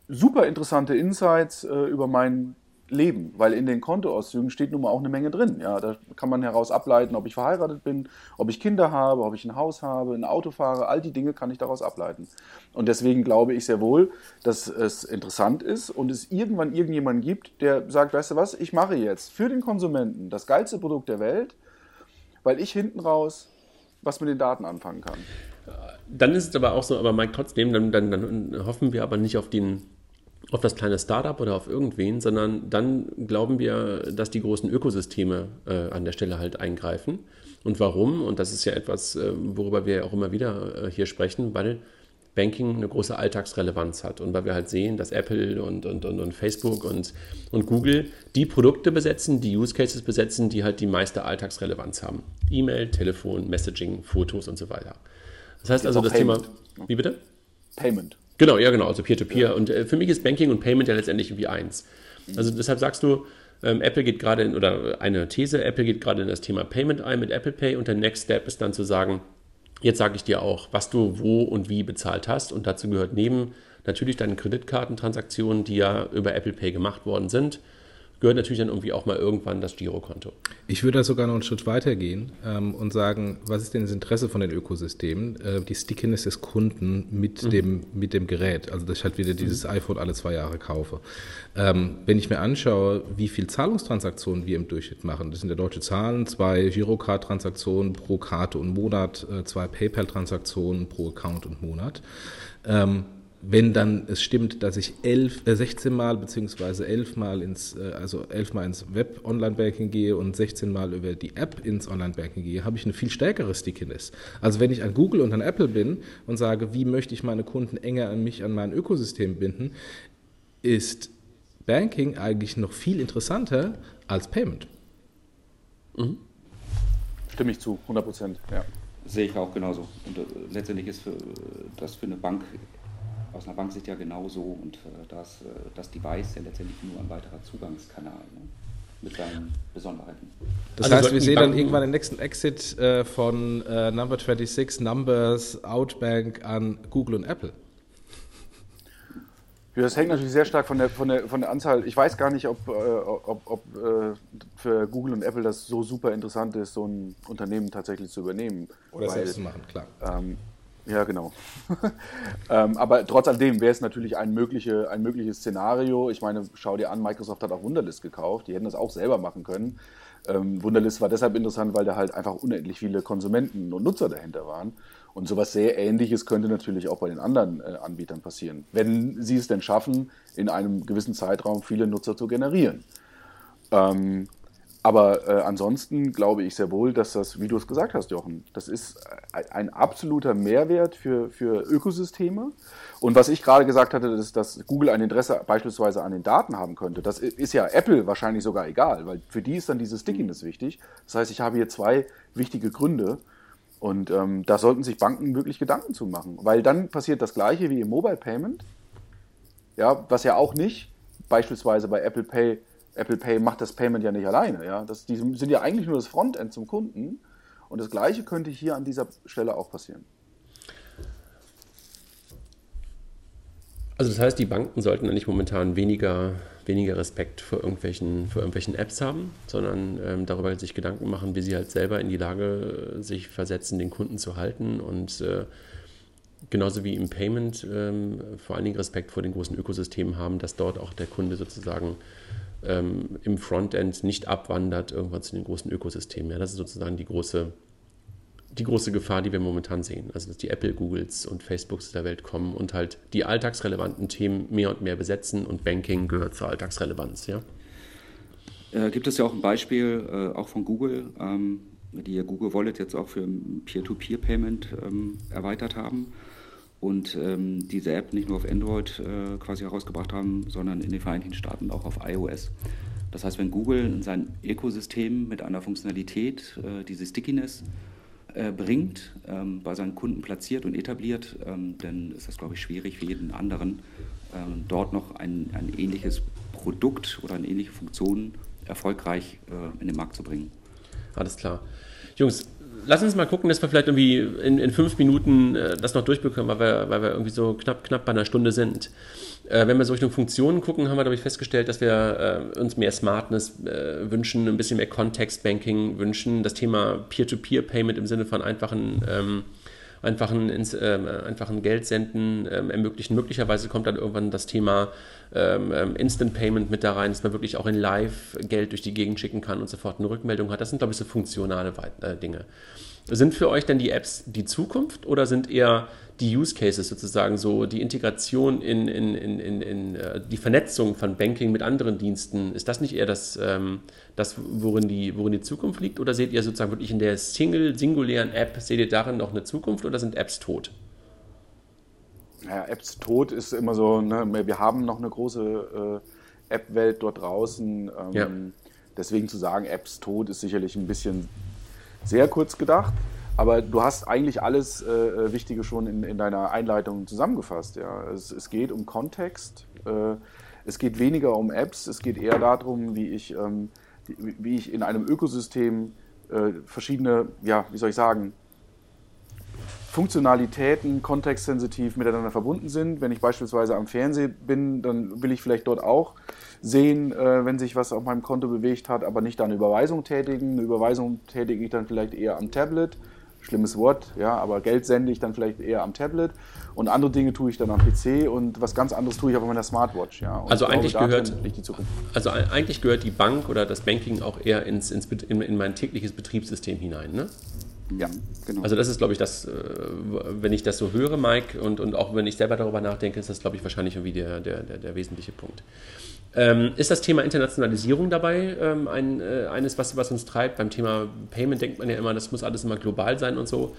S3: super interessante Insights äh, über mein leben, weil in den Kontoauszügen steht nun mal auch eine Menge drin. Ja, da kann man heraus ableiten, ob ich verheiratet bin, ob ich Kinder habe, ob ich ein Haus habe, ein Auto fahre, all die Dinge kann ich daraus ableiten. Und deswegen glaube ich sehr wohl, dass es interessant ist und es irgendwann irgendjemanden gibt, der sagt, weißt du was, ich mache jetzt für den Konsumenten das geilste Produkt der Welt, weil ich hinten raus was mit den Daten anfangen kann.
S1: Dann ist es aber auch so, aber Mike, trotzdem, dann, dann, dann hoffen wir aber nicht auf den auf das kleine Startup oder auf irgendwen, sondern dann glauben wir, dass die großen Ökosysteme äh, an der Stelle halt eingreifen. Und warum? Und das ist ja etwas, äh, worüber wir auch immer wieder äh, hier sprechen, weil Banking eine große Alltagsrelevanz hat und weil wir halt sehen, dass Apple und, und, und, und Facebook und, und Google die Produkte besetzen, die Use Cases besetzen, die halt die meiste Alltagsrelevanz haben. E-Mail, Telefon, Messaging, Fotos und so weiter. Das heißt also das Payment. Thema. Wie bitte?
S3: Payment.
S1: Genau, ja, genau, also Peer-to-Peer. -Peer. Und äh, für mich ist Banking und Payment ja letztendlich irgendwie eins. Also deshalb sagst du, ähm, Apple geht gerade in, oder eine These, Apple geht gerade in das Thema Payment ein mit Apple Pay und der Next Step ist dann zu sagen, jetzt sage ich dir auch, was du wo und wie bezahlt hast und dazu gehört neben natürlich deinen Kreditkartentransaktionen, die ja über Apple Pay gemacht worden sind, gehört natürlich dann irgendwie auch mal irgendwann das Girokonto.
S2: Ich würde da sogar noch einen Schritt weiter gehen ähm, und sagen, was ist denn das Interesse von den Ökosystemen? Äh, die Stickiness des Kunden mit, mhm. dem, mit dem Gerät. Also dass ich halt wieder dieses mhm. iPhone alle zwei Jahre kaufe. Ähm, wenn ich mir anschaue, wie viel Zahlungstransaktionen wir im Durchschnitt machen, das sind ja deutsche Zahlen, zwei Girocard-Transaktionen pro Karte und Monat, äh, zwei PayPal-Transaktionen pro Account und Monat. Ähm, wenn dann es stimmt, dass ich elf, äh, 16 Mal bzw. 11 Mal ins, äh, also 11 Mal ins Web Online-Banking gehe und 16 Mal über die App ins Online-Banking gehe, habe ich eine viel stärkere Stickiness. Also wenn ich an Google und an Apple bin und sage, wie möchte ich meine Kunden enger an mich, an mein Ökosystem binden, ist Banking eigentlich noch viel interessanter als Payment.
S3: Mhm. Stimme ich zu, 100 Prozent, ja.
S4: Sehe ich auch genauso. Und äh, letztendlich ist für, das für eine Bank aus einer Banksicht ja genauso und äh, das, äh, das Device ja letztendlich nur ein weiterer Zugangskanal ne? mit seinen Besonderheiten.
S2: Das also heißt, wir sehen dann irgendwann den nächsten Exit äh, von äh, Number 26, Numbers, Outbank an Google und Apple.
S3: Ja, das hängt natürlich sehr stark von der, von der, von der Anzahl. Ich weiß gar nicht, ob, äh, ob, ob äh, für Google und Apple das so super interessant ist, so ein Unternehmen tatsächlich zu übernehmen.
S2: Oder weil, selbst zu machen, klar.
S3: Ähm, ja, genau. ähm, aber trotz alledem wäre es natürlich ein, mögliche, ein mögliches Szenario. Ich meine, schau dir an, Microsoft hat auch Wunderlist gekauft. Die hätten das auch selber machen können. Ähm, Wunderlist war deshalb interessant, weil da halt einfach unendlich viele Konsumenten und Nutzer dahinter waren. Und sowas sehr Ähnliches könnte natürlich auch bei den anderen äh, Anbietern passieren, wenn sie es denn schaffen, in einem gewissen Zeitraum viele Nutzer zu generieren. Ähm, aber äh, ansonsten glaube ich sehr wohl, dass das, wie du es gesagt hast, Jochen, das ist ein absoluter Mehrwert für, für Ökosysteme. Und was ich gerade gesagt hatte, ist, dass Google ein Interesse beispielsweise an den Daten haben könnte. Das ist ja Apple wahrscheinlich sogar egal, weil für die ist dann diese Stickiness wichtig. Das heißt, ich habe hier zwei wichtige Gründe. Und ähm, da sollten sich Banken wirklich Gedanken zu machen, weil dann passiert das Gleiche wie im Mobile Payment. Ja, was ja auch nicht beispielsweise bei Apple Pay Apple Pay macht das Payment ja nicht alleine. Ja? Das, die sind ja eigentlich nur das Frontend zum Kunden. Und das Gleiche könnte hier an dieser Stelle auch passieren.
S1: Also das heißt, die Banken sollten eigentlich momentan weniger, weniger Respekt vor irgendwelchen, vor irgendwelchen Apps haben, sondern ähm, darüber sich Gedanken machen, wie sie halt selber in die Lage sich versetzen, den Kunden zu halten und äh, genauso wie im Payment ähm, vor allen Dingen Respekt vor den großen Ökosystemen haben, dass dort auch der Kunde sozusagen ähm, im Frontend nicht abwandert irgendwann zu den großen Ökosystemen. Ja, das ist sozusagen die große, die große Gefahr, die wir momentan sehen. Also dass die Apple, Googles und Facebooks der Welt kommen und halt die alltagsrelevanten Themen mehr und mehr besetzen und Banking gehört zur Alltagsrelevanz. Ja?
S4: Äh, gibt es ja auch ein Beispiel, äh, auch von Google, ähm, die ja Google Wallet jetzt auch für Peer-to-Peer-Payment ähm, erweitert haben und ähm, diese App nicht nur auf Android äh, quasi herausgebracht haben, sondern in den Vereinigten Staaten auch auf iOS. Das heißt, wenn Google in sein Ökosystem mit einer Funktionalität äh, diese Stickiness äh, bringt, ähm, bei seinen Kunden platziert und etabliert, ähm, dann ist das, glaube ich, schwierig für jeden anderen, ähm, dort noch ein, ein ähnliches Produkt oder eine ähnliche Funktion erfolgreich äh, in den Markt zu bringen.
S1: Alles klar. Jungs, lass uns mal gucken, dass wir vielleicht irgendwie in, in fünf Minuten äh, das noch durchbekommen, weil wir, weil wir irgendwie so knapp, knapp bei einer Stunde sind. Äh, wenn wir so Richtung Funktionen gucken, haben wir, glaube ich, festgestellt, dass wir äh, uns mehr Smartness äh, wünschen, ein bisschen mehr Context-Banking wünschen, das Thema Peer-to-Peer-Payment im Sinne von einfachen ähm, einfachen, ins, äh, einfachen Geld senden äh, ermöglichen. Möglicherweise kommt dann irgendwann das Thema ähm, ähm, Instant Payment mit da rein, dass man wirklich auch in Live Geld durch die Gegend schicken kann und sofort eine Rückmeldung hat. Das sind, glaube ich, so funktionale äh, Dinge. Sind für euch denn die Apps die Zukunft oder sind eher die Use Cases sozusagen so, die Integration in, in, in, in, in äh, die Vernetzung von Banking mit anderen Diensten, ist das nicht eher das, ähm, das worin, die, worin die Zukunft liegt? Oder seht ihr sozusagen wirklich in der Single, singulären App, seht ihr darin noch eine Zukunft oder sind Apps tot?
S3: Ja, Apps tot ist immer so, ne, wir haben noch eine große äh, App-Welt dort draußen. Ähm, ja. Deswegen zu sagen, Apps tot ist sicherlich ein bisschen sehr kurz gedacht. Aber du hast eigentlich alles äh, Wichtige schon in, in, deiner Einleitung zusammengefasst. Ja. Es, es geht um Kontext, äh, es geht weniger um Apps, es geht eher darum, wie ich, ähm, wie ich in einem Ökosystem äh, verschiedene, ja, wie soll ich sagen, Funktionalitäten kontextsensitiv miteinander verbunden sind. Wenn ich beispielsweise am Fernsehen bin, dann will ich vielleicht dort auch sehen, äh, wenn sich was auf meinem Konto bewegt hat, aber nicht eine Überweisung tätigen. Eine Überweisung tätige ich dann vielleicht eher am Tablet. Schlimmes Wort, ja, aber Geld sende ich dann vielleicht eher am Tablet und andere Dinge tue ich dann am PC und was ganz anderes tue ich auf meiner Smartwatch, ja.
S1: Und also eigentlich glaube, gehört Also eigentlich gehört die Bank oder das Banking auch eher ins, ins in, in mein tägliches Betriebssystem hinein, ne? Ja, genau. Also das ist, glaube ich, das, äh, wenn ich das so höre, Mike, und, und auch wenn ich selber darüber nachdenke, ist das, glaube ich, wahrscheinlich irgendwie der, der, der, der wesentliche Punkt. Ähm, ist das Thema Internationalisierung dabei ähm, ein, äh, eines, was, was uns treibt? Beim Thema Payment denkt man ja immer, das muss alles immer global sein und so.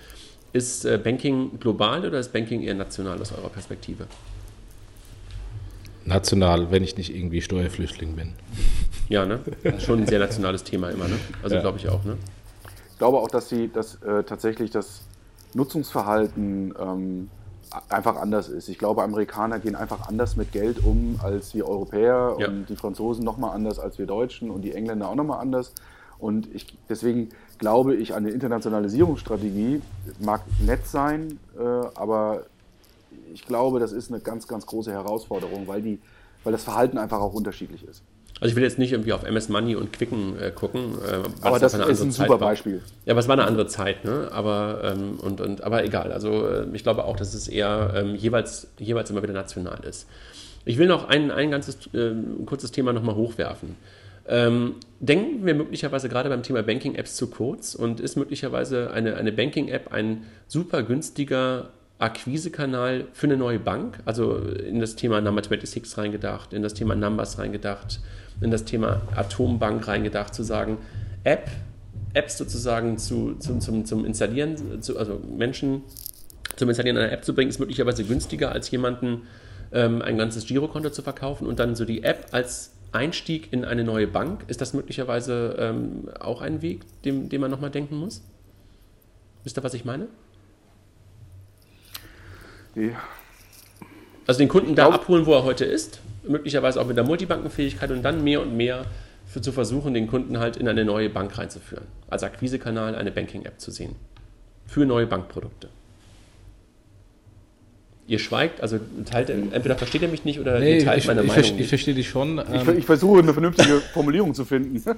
S1: Ist äh, Banking global oder ist Banking eher national aus eurer Perspektive?
S2: National, wenn ich nicht irgendwie Steuerflüchtling bin.
S1: Ja, ne? Schon ein sehr nationales Thema immer, ne? Also ja. glaube ich auch, ne?
S3: Ich glaube auch, dass sie dass, äh, tatsächlich das Nutzungsverhalten ähm, einfach anders ist. Ich glaube, Amerikaner gehen einfach anders mit Geld um als wir Europäer ja. und die Franzosen nochmal anders als wir Deutschen und die Engländer auch nochmal anders. Und ich, deswegen glaube ich an die Internationalisierungsstrategie. Mag nett sein, äh, aber ich glaube, das ist eine ganz, ganz große Herausforderung, weil, die, weil das Verhalten einfach auch unterschiedlich ist.
S1: Also ich will jetzt nicht irgendwie auf MS Money und Quicken äh, gucken.
S3: Äh, aber das, das ist ein Zeit super war. Beispiel.
S1: Ja, aber es war eine andere Zeit, ne? Aber, ähm, und, und, aber egal. Also äh, ich glaube auch, dass es eher ähm, jeweils, jeweils immer wieder national ist. Ich will noch ein, ein ganzes ähm, kurzes Thema nochmal hochwerfen. Ähm, denken wir möglicherweise gerade beim Thema Banking-Apps zu kurz und ist möglicherweise eine, eine Banking-App ein super günstiger Akquisekanal für eine neue Bank, also in das Thema Number 26 reingedacht, in das Thema Numbers reingedacht, in das Thema Atombank reingedacht, zu sagen, App, Apps sozusagen zu, zu, zum, zum Installieren, zu, also Menschen zum Installieren einer App zu bringen, ist möglicherweise günstiger, als jemanden ähm, ein ganzes Girokonto zu verkaufen und dann so die App als Einstieg in eine neue Bank. Ist das möglicherweise ähm, auch ein Weg, den, den man nochmal denken muss? Wisst ihr, was ich meine? Ja. Also den Kunden da abholen, wo er heute ist, möglicherweise auch mit der Multibankenfähigkeit und dann mehr und mehr für, zu versuchen, den Kunden halt in eine neue Bank reinzuführen. Als Akquisekanal eine Banking-App zu sehen. Für neue Bankprodukte. Ihr schweigt, also teilt, entweder versteht ihr mich nicht oder
S2: nee,
S1: ihr teilt
S2: ich, meine ich, Meinung. Ich, ich verstehe dich schon.
S3: Ich, ich, versuche eine vernünftige Formulierung zu finden.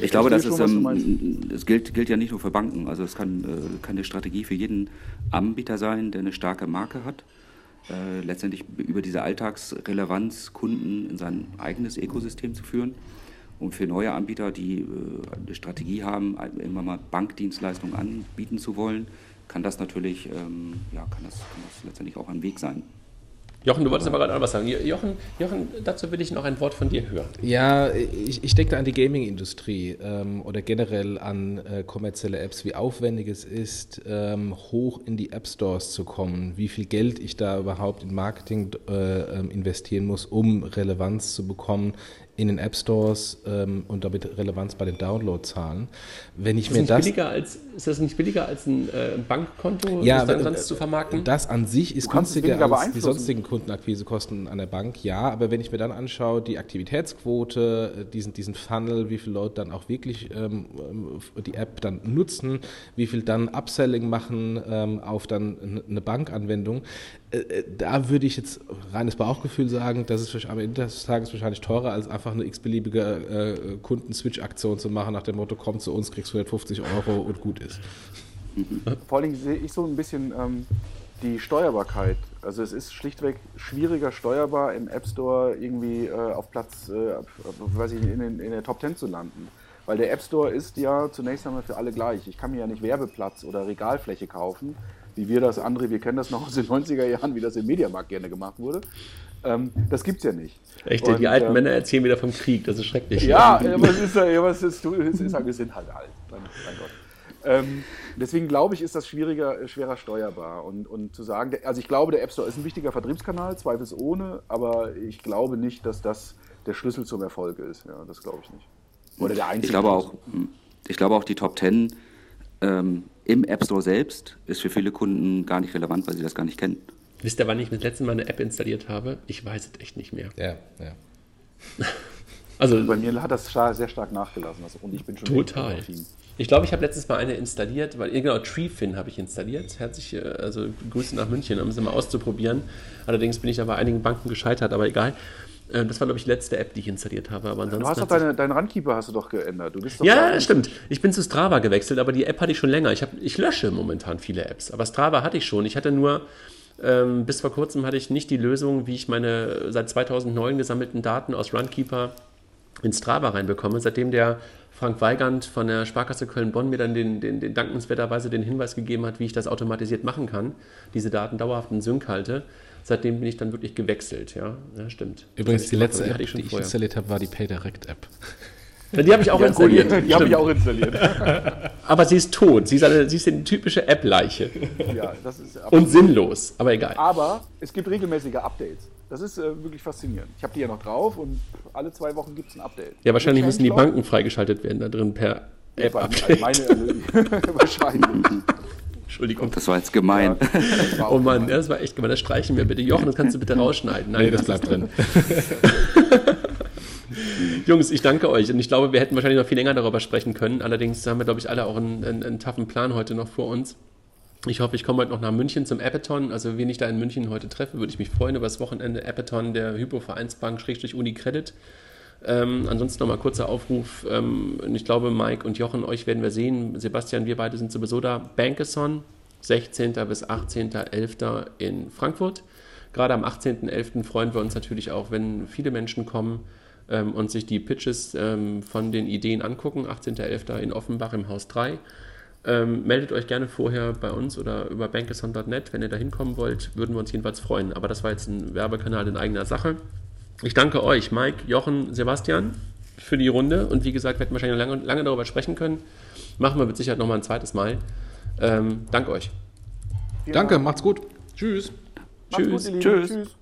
S4: ich glaube, das ist, ähm, es gilt, gilt ja nicht nur für Banken. Also es kann, äh, kann eine Strategie für jeden Anbieter sein, der eine starke Marke hat äh, letztendlich über diese Alltagsrelevanz Kunden in sein eigenes Ökosystem zu führen. Und für neue Anbieter, die äh, eine Strategie haben, irgendwann mal Bankdienstleistungen anbieten zu wollen, kann das natürlich, ähm, ja, kann das, kann das letztendlich auch ein Weg sein.
S1: Jochen, du wolltest aber gerade was sagen. Jochen, Jochen, dazu will ich noch ein Wort von dir hören.
S2: Ja, ich, ich denke an die Gaming-Industrie ähm, oder generell an äh, kommerzielle Apps, wie aufwendig es ist, ähm, hoch in die App Stores zu kommen, wie viel Geld ich da überhaupt in Marketing äh, ähm, investieren muss, um Relevanz zu bekommen in den App Stores ähm, und damit Relevanz bei den Downloadzahlen. Wenn ich
S1: ist, mir das, billiger als, ist das nicht billiger als ein äh, Bankkonto,
S2: ja, das dann äh, zu vermarkten? Das an sich ist günstiger als die sonstigen Kundenakquisekosten an der Bank, ja, aber wenn ich mir dann anschaue, die Aktivitätsquote, äh, diesen, diesen Funnel, wie viele Leute dann auch wirklich ähm, die App dann nutzen, wie viel dann Upselling machen ähm, auf dann eine Bankanwendung, äh, äh, da würde ich jetzt reines Bauchgefühl sagen, dass es am Ende des Tages wahrscheinlich teurer als einfach eine x-beliebige äh, Kunden-Switch-Aktion zu machen, nach dem Motto, komm zu uns, kriegst 150 Euro und gut ist.
S3: Vor Dingen sehe ich so ein bisschen ähm, die Steuerbarkeit. Also es ist schlichtweg schwieriger steuerbar im App Store irgendwie äh, auf Platz, äh, weiß ich, in, in, in der Top 10 zu landen. Weil der App Store ist ja zunächst einmal für alle gleich. Ich kann mir ja nicht Werbeplatz oder Regalfläche kaufen, wie wir das, André, wir kennen das noch aus den 90er Jahren, wie das im Mediamarkt gerne gemacht wurde. Ähm, das gibt es ja nicht.
S1: Echt, und, die alten ähm, Männer erzählen wieder vom Krieg, das ist schrecklich.
S3: Ja, aber es ist, ja, was ist, es ist halt, wir sind halt alt, mein, mein Gott. Ähm, deswegen glaube ich, ist das schwieriger, schwerer steuerbar. Und, und zu sagen, also ich glaube, der App Store ist ein wichtiger Vertriebskanal, zweifelsohne, aber ich glaube nicht, dass das der Schlüssel zum Erfolg ist. Ja, das glaube ich nicht.
S4: Oder der einzige. Ich glaube auch, ich glaube auch die Top Ten ähm, im App Store selbst ist für viele Kunden gar nicht relevant, weil sie das gar nicht kennen.
S1: Wisst ihr, wann ich das letzte Mal eine App installiert habe? Ich weiß es echt nicht mehr.
S2: Ja, ja.
S3: also, bei mir hat das sehr stark nachgelassen also, und ich bin schon
S1: total. Ich glaube, ich habe letztens mal eine installiert, weil genau TreeFin habe ich installiert. Herzlich, also Grüße nach München, um es mal auszuprobieren. Allerdings bin ich da bei einigen Banken gescheitert, aber egal. Ähm, das war, glaube ich, die letzte App, die ich installiert habe. Aber
S3: ansonsten du hast doch deine, deinen Runkeeper hast du doch geändert. Du
S1: bist doch ja, stimmt. Ich bin zu Strava gewechselt, aber die App hatte ich schon länger. Ich, hab, ich lösche momentan viele Apps, aber Strava hatte ich schon. Ich hatte nur, ähm, bis vor kurzem hatte ich nicht die Lösung, wie ich meine seit 2009 gesammelten Daten aus Runkeeper in Strava reinbekomme. Seitdem der Frank Weigand von der Sparkasse Köln-Bonn mir dann den, den, den dankenswerterweise den Hinweis gegeben hat, wie ich das automatisiert machen kann, diese Daten dauerhaft in Sync halte. Seitdem bin ich dann wirklich gewechselt, ja, ja stimmt.
S2: Übrigens, die letzte App, die ich, die ich installiert habe, war die PayDirect-App.
S1: Die habe ich auch ja, installiert.
S3: Die, die habe ich auch installiert.
S1: aber sie ist tot. Sie ist eine, sie ist eine typische App-Leiche. Ja, das ist Und sinnlos, aber egal.
S3: Aber es gibt regelmäßige Updates. Das ist äh, wirklich faszinierend. Ich habe die ja noch drauf und alle zwei Wochen gibt es ein Update.
S1: Ja, wahrscheinlich müssen die Banken freigeschaltet werden da drin per App-Update.
S4: Meine, wahrscheinlich. Entschuldigung. Das war jetzt gemein.
S1: Ja, oh Mann, das war echt gemein. Das streichen wir bitte. Jochen, das kannst du bitte rausschneiden.
S2: Nein, nee, das, bleibt drin.
S1: Jungs, ich danke euch. Und ich glaube, wir hätten wahrscheinlich noch viel länger darüber sprechen können. Allerdings haben wir, glaube ich, alle auch einen, einen, einen taffen Plan heute noch vor uns. Ich hoffe, ich komme heute noch nach München zum Appeton. Also, wen ich da in München heute treffe, würde ich mich freuen über das Wochenende Appeton der Hypo-Vereinsbank Uni Credit. Ähm, ansonsten nochmal kurzer Aufruf. Ähm, ich glaube, Mike und Jochen, euch werden wir sehen. Sebastian, wir beide sind sowieso da. Bankeson, 16. bis 18.11. in Frankfurt. Gerade am 18.11. freuen wir uns natürlich auch, wenn viele Menschen kommen ähm, und sich die Pitches ähm, von den Ideen angucken. 18.11. in Offenbach im Haus 3. Ähm, meldet euch gerne vorher bei uns oder über bankeson.net, wenn ihr da hinkommen wollt, würden wir uns jedenfalls freuen. Aber das war jetzt ein Werbekanal in eigener Sache. Ich danke euch, Mike, Jochen, Sebastian, für die Runde. Und wie gesagt, wir hätten wahrscheinlich lange, lange darüber sprechen können. Machen wir mit Sicherheit nochmal ein zweites Mal. Ähm, danke euch.
S2: Danke, macht's gut. Tschüss.
S3: Macht's Tschüss. Gut, Tschüss. Tschüss.